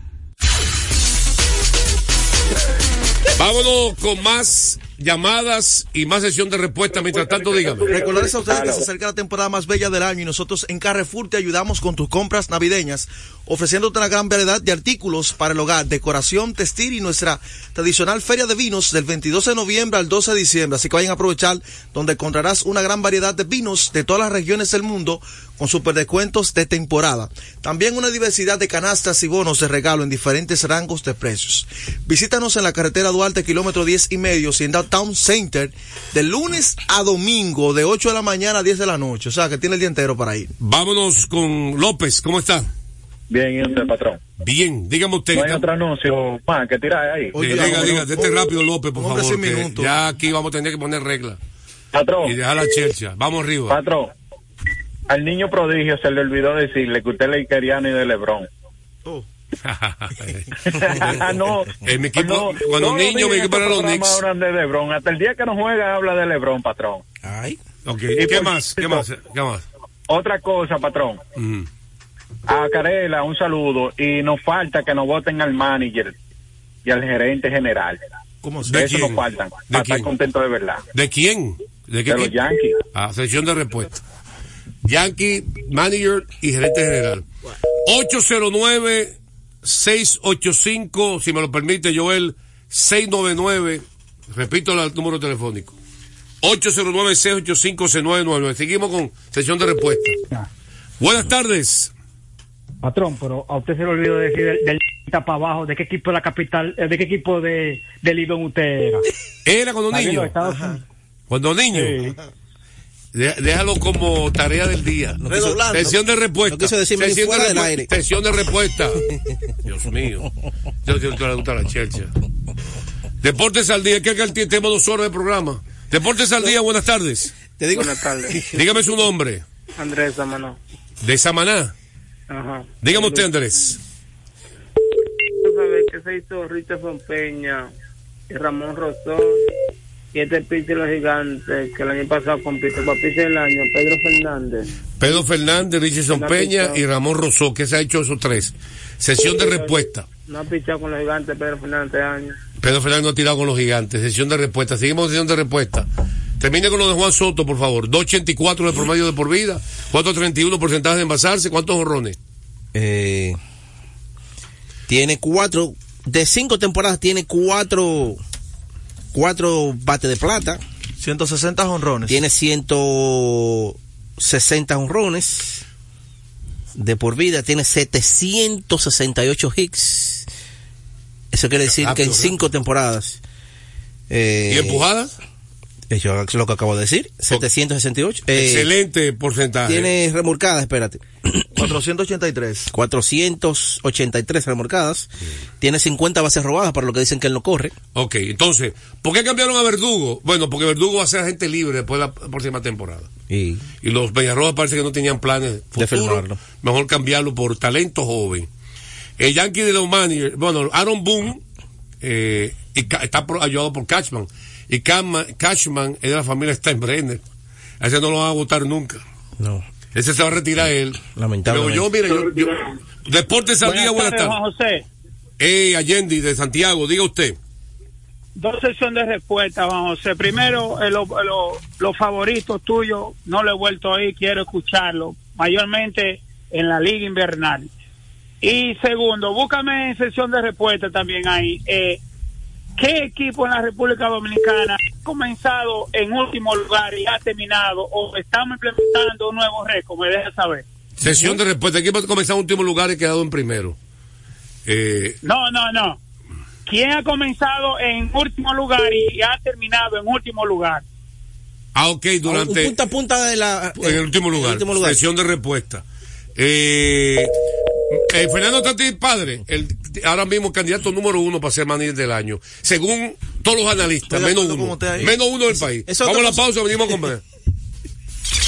Vámonos con más llamadas y más sesión de respuesta. Mientras tanto, dígame. Recordarles a ustedes que se acerca la temporada más bella del año y nosotros en Carrefour te ayudamos con tus compras navideñas, ofreciéndote una gran variedad de artículos para el hogar, decoración, textil y nuestra tradicional feria de vinos del 22 de noviembre al 12 de diciembre. Así que vayan a aprovechar donde encontrarás una gran variedad de vinos de todas las regiones del mundo con super descuentos de temporada. También una diversidad de canastas y bonos de regalo en diferentes rangos de precios. Visítanos en la carretera Duarte, kilómetro 10 y medio, en Downtown Center, de lunes a domingo, de 8 de la mañana a 10 de la noche. O sea, que tiene el día entero para ir. Vámonos con López. ¿Cómo está? Bien, ¿y usted, patrón? Bien, dígame usted. No hay otro anuncio más que tirar ahí. Eh, diga, diga, dete rápido, López, por favor. que ya aquí vamos a tener que poner reglas. Patrón. Y dejar la chelcha. Vamos arriba. Patrón, al niño prodigio se le olvidó decirle que usted le quería ni de Lebrón. (laughs) no, En mi equipo, no, cuando no niño, diga equipo era los Knicks. de Lebrón. Hasta el día que no juega habla de Lebrón, patrón. Ay. Ok, Y ¿qué por más? ¿Qué más? ¿Qué más? Otra cosa, patrón. Mm. A Carela, un saludo. Y nos falta que nos voten al manager y al gerente general. ¿Cómo De eso quién? nos faltan. ¿De Para estar quién? contentos de verdad. ¿De quién? ¿De qué De los equipo? Yankees. Ah, sección de respuesta. Yankee, manager y gerente general. 809-685, si me lo permite, Joel, 699. Repito el número telefónico. 809-685-6999. Seguimos con sesión de respuesta. Buenas tardes. Patrón, pero a usted se le olvidó decir del, del para abajo, de qué equipo de la capital, eh, de qué equipo de, de Lidón usted era. Era cuando niño. Cuando niño. De- Déjalo como tarea del día. Redoblando. Sesión de respuesta. Sesión de fuera del respu- aire. Sesión de respuesta. (laughs) Dios mío. Yo te le gusta la chelcha. Deportes al día. ¿Qué que tenemos dos horas de programa? Deportes al día. Buenas tardes. Te digo. Buenas tardes. (laughs) Dígame su nombre. Andrés Samanó. De Samaná. Ajá. Dígame usted, Andrés. saber qué se hizo Richardson Peña y Ramón Rosón y este pitcher los gigantes que el año pasado compitió para pitcher del año, Pedro Fernández. Pedro Fernández, Richardson Peña pichado. y Ramón Rosó. ¿Qué se ha hecho esos tres? Sesión de respuesta. No ha pichado con los gigantes Pedro Fernández este año. Pedro Fernández no ha tirado con los gigantes. Sesión de respuesta. Seguimos sesión de respuesta. Termine con lo de Juan Soto, por favor. 2.84 de promedio de por vida. 4.31 porcentaje de envasarse. ¿Cuántos horrones? Eh, tiene cuatro, de cinco temporadas tiene cuatro, cuatro bates de plata. 160 honrones. Tiene 160 honrones. De por vida tiene 768 hits. Eso quiere decir Rápido, que en rápido. cinco temporadas. eh, ¿Y empujadas? Eso es lo que acabo de decir. 768. Eh, Excelente porcentaje. Tiene remolcadas, espérate. (clears throat) 483. 483 remolcadas. Tiene 50 bases robadas, para lo que dicen que él no corre. Ok, entonces, ¿por qué cambiaron a Verdugo? Bueno, porque Verdugo va a ser agente libre después de la próxima temporada. Y, Y los Bellarrojas parece que no tenían planes De firmarlo. Mejor cambiarlo por talento joven. El Yankee de los managers, bueno, Aaron Boone eh, está ayudado por Cashman. Y Cashman, Cashman es de la familia Steinbrenner. A ese no lo van a votar nunca. No. Ese se va a retirar él. Lamentablemente. Luego yo, mire, yo, yo- Deportes al día, buenas tardes. Juan José. Eh, Allende de Santiago, diga usted. Dos sesiones de respuesta, Juan José. Primero, eh, lo- lo- los favoritos tuyos, no lo he vuelto a oír, quiero escucharlo, mayormente en la liga invernal. Y segundo, búscame en sesión de respuesta también ahí. Eh, ¿Qué equipo en la República Dominicana ha comenzado en último lugar y ha terminado o estamos implementando un nuevo récord? Me deja saber. Sesión de respuesta. Aquí hemos comenzado en último lugar y quedado en primero. Eh, No, no, no. ¿Quién ha comenzado en último lugar y ha terminado en último lugar? ah, ok, durante. Un punta a punta de la. en el último el lugar. último lugar. Sesión de respuesta. Eh, eh, Fernando Tati, padre, el, ahora mismo candidato número uno para ser manager del año. Según todos los analistas, menos uno. Menos uno del país. Vamos a la pausa, venimos a comer. (laughs)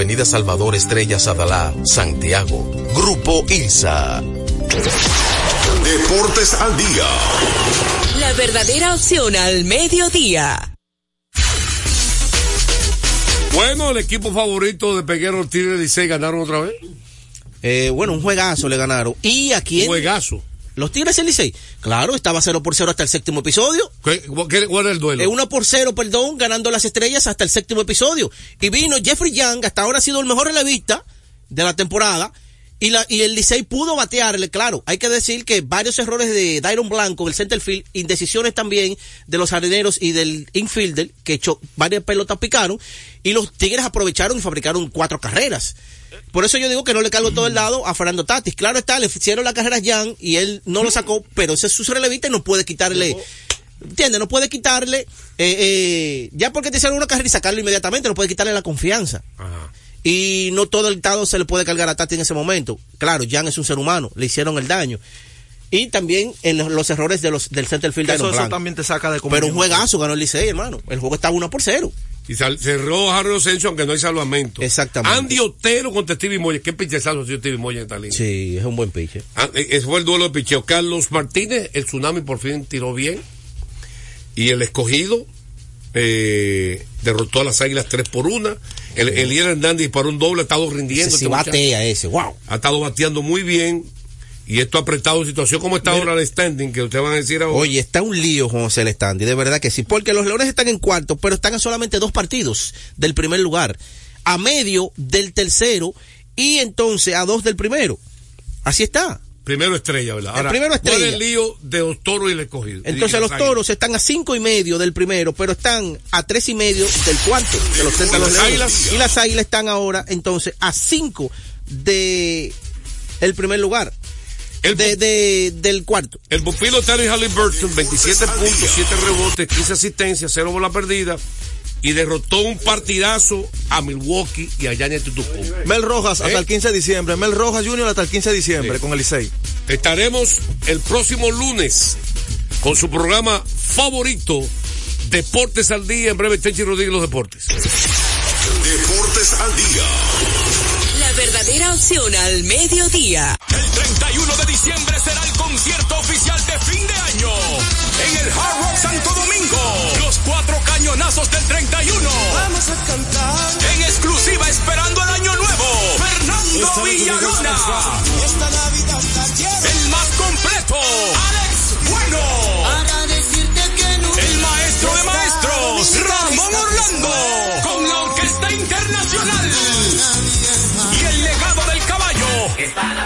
Avenida Salvador Estrella Sadalá, Santiago. Grupo ILSA. Deportes al día. La verdadera opción al mediodía. Bueno, el equipo favorito de Peguero Tigre Licey ganaron otra vez. Eh, bueno, un juegazo le ganaron. ¿Y a quién? Juegazo. Los Tigres del Licey. Claro, estaba 0 por 0 hasta el séptimo episodio. ¿Qué, qué- cuál es el duelo? Eh, 1 por 0, perdón, ganando las estrellas hasta el séptimo episodio. Y vino Jeffrey Young, hasta ahora ha sido el mejor relevista de la temporada. Y, la, y el Licey pudo batearle, claro. Hay que decir que varios errores de Dairon Blanco, el center field, indecisiones también de los jardineros y del infielder, que echó, varias pelotas picaron. Y los Tigres aprovecharon y fabricaron cuatro carreras. Por eso yo digo que no le cargo todo el lado a Fernando Tatis. Claro está, le hicieron la carrera a Young y él no lo sacó, pero ese es su relevista y no puede quitarle. ¿Entiendes? No puede quitarle, eh, eh, ya porque te hicieron una carrera y sacarlo inmediatamente, no puede quitarle la confianza. Y no todo el dado se le puede cargar a Tati en ese momento. Claro, Jan es un ser humano, le hicieron el daño. Y también en los, los errores de los, del center field de Eso, Iron eso Blanco. también te saca de Pero un juegazo ganó el Licey, hermano. El juego estaba 1 por 0. Y sal- cerró Harry Asensio, aunque no hay salvamento. Exactamente. Andy Otero contra Stevie Moya. ¿Qué pichezazo ha sido Stevie Moya en esta línea? Sí, es un buen piche. Ah, eh, Ese fue el duelo de picheo. Carlos Martínez, el tsunami por fin tiró bien. Y el escogido eh, derrotó a las águilas 3 por 1. El, Eliel Hernández disparó un doble, ha estado rindiendo. Ese sí este muchacho. batea ese, wow. Ha estado bateando muy bien. Y esto ha apretado situación. ¿Cómo está ahora el standing? Que ustedes van a decir ahora. Oye, está un lío, José Lestandi, de verdad que sí, porque los Leones están en cuarto, pero están a solamente dos partidos del primer lugar, a medio del tercero y entonces a dos del primero. Así está. Primero estrella, ¿verdad? El primero ¿cuál estrella. es el lío de los toros y el escogido? Entonces los águilas. toros están a cinco y medio del primero, pero están a tres y medio del cuarto de los Celtas ¿Y los águilas? Y las águilas están ahora entonces a cinco de el primer lugar. De, de- del cuarto. El pupilo Terry Halliburton, 27 puntos, 7 rebotes, 15 asistencias, 0 bola perdida. y derrotó un partidazo a Milwaukee y a Giannis Antetokounmpo. Mel Rojas hasta ¿Eh? el 15 de diciembre. Mel Rojas Jr. hasta el 15 de diciembre Sí. con el Licey. Estaremos el próximo lunes con su programa favorito, Deportes al Día. En breve, Tenchi Rodríguez, los deportes. Deportes al día. La verdadera opción al mediodía. El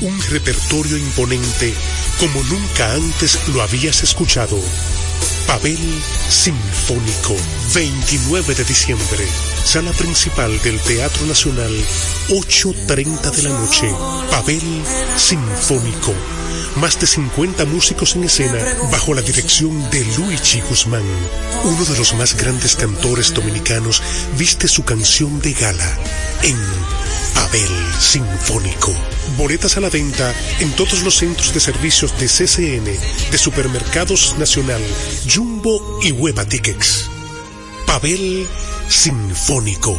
Un repertorio imponente como nunca antes lo habías escuchado. Pavel Sinfónico, 29 de diciembre, sala principal del Teatro Nacional, 8.30 de la noche. Pavel Sinfónico, más de 50 músicos en escena bajo la dirección de Luigi Guzmán. Uno de los más grandes cantores dominicanos viste su canción de gala en Pavel Sinfónico. Boletas a la venta en todos los centros de servicios de CCN, de Supermercados Nacional, Jumbo y Hueva Tickets. Pavel Sinfónico.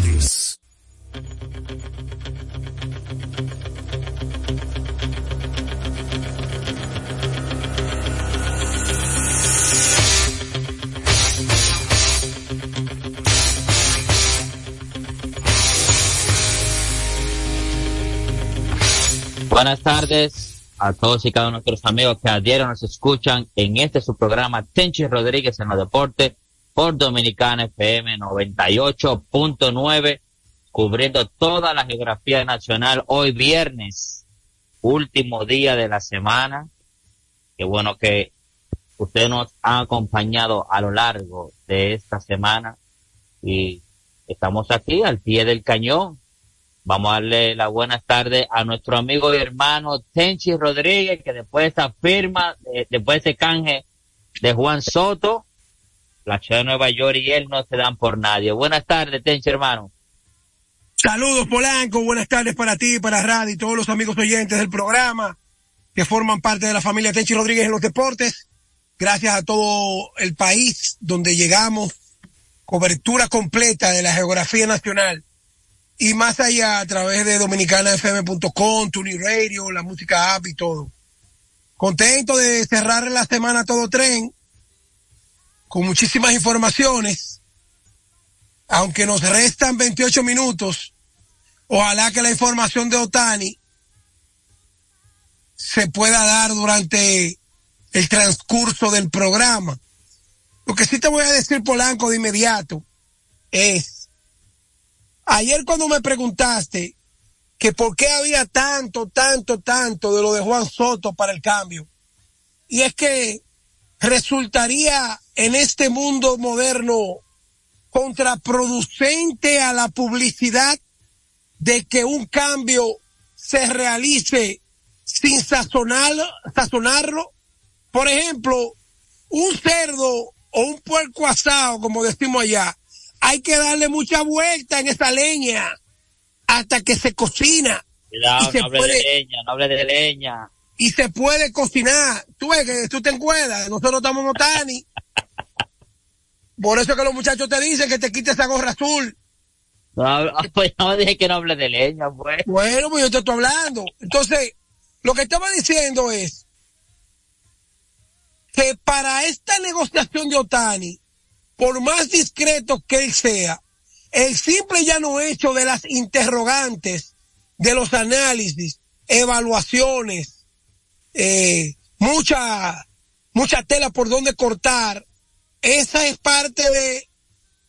Buenas tardes a todos y cada uno de nuestros amigos que a diario nos escuchan en este su programa Tenchi Rodríguez en los deportes por Dominicana FM 98.9 cubriendo toda la geografía nacional hoy viernes, último día de la semana. Qué bueno que usted nos ha acompañado a lo largo de esta semana y estamos aquí al pie del cañón Vamos a darle la buenas tardes a nuestro amigo y hermano Tenchi Rodríguez, que después de esta firma, de- después de ese canje de Juan Soto, la ciudad de Nueva York y él no se dan por nadie. Buenas tardes, Tenchi, hermano. Saludos Polanco, buenas tardes para ti, para Radio y todos los amigos oyentes del programa que forman parte de la familia Tenchi Rodríguez en los deportes. Gracias a todo el país donde llegamos, cobertura completa de la geografía nacional y más allá a través de dominicanafm.com, Tuni Radio, la música app y todo. Contento de cerrar la semana todo tren con muchísimas informaciones aunque nos restan 28 minutos, ojalá que la información de Otani se pueda dar durante el transcurso del programa. Lo que sí te voy a decir, Polanco, de inmediato, es, ayer cuando me preguntaste que por qué había tanto, tanto, tanto de lo de Juan Soto para el cambio, y es que resultaría en este mundo moderno contraproducente a la publicidad de que un cambio se realice sin sazonarlo, sazonarlo. Por ejemplo, un cerdo o un puerco asado, como decimos allá, hay que darle mucha vuelta en esa leña hasta que se cocina. Cuidado, Y se no hable puede- de leña, no hable de leña. y se puede cocinar. Tú ves que tú te encuentras, nosotros estamos en Otani. Por eso que los muchachos te dicen que te quites esa gorra azul. No, (laughs) pues no dije que no hable de leña, pues. Bueno, pues yo te estoy hablando. Entonces, lo que estaba diciendo es que para esta negociación de Otani, por más discreto que él sea, el simple ya no hecho de las interrogantes, de los análisis, evaluaciones, eh, mucha, mucha tela por donde cortar, esa es parte de,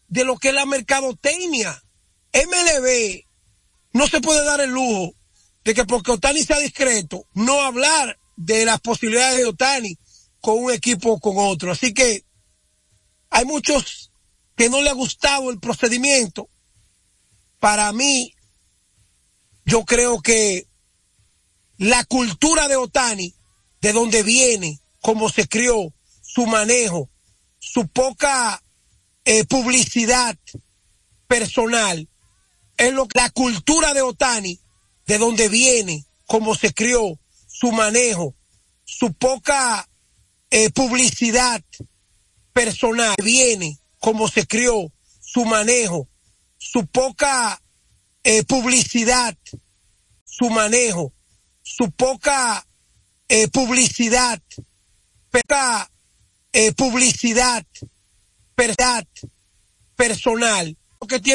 de lo que es la mercadotecnia. MLB no se puede dar el lujo de que porque Otani sea discreto, no hablar de las posibilidades de Otani con un equipo o con otro. Así que hay muchos que no le ha gustado el procedimiento. Para mí, yo creo que la cultura de Otani, de donde viene, cómo se crió, su manejo, su poca eh, publicidad personal, es lo la cultura de Otani, de donde viene, cómo se crió, su manejo, su poca eh, publicidad personal, viene, cómo se crió, su manejo, su poca eh, publicidad, su manejo, su poca eh, publicidad, poca eh, publicidad, personal,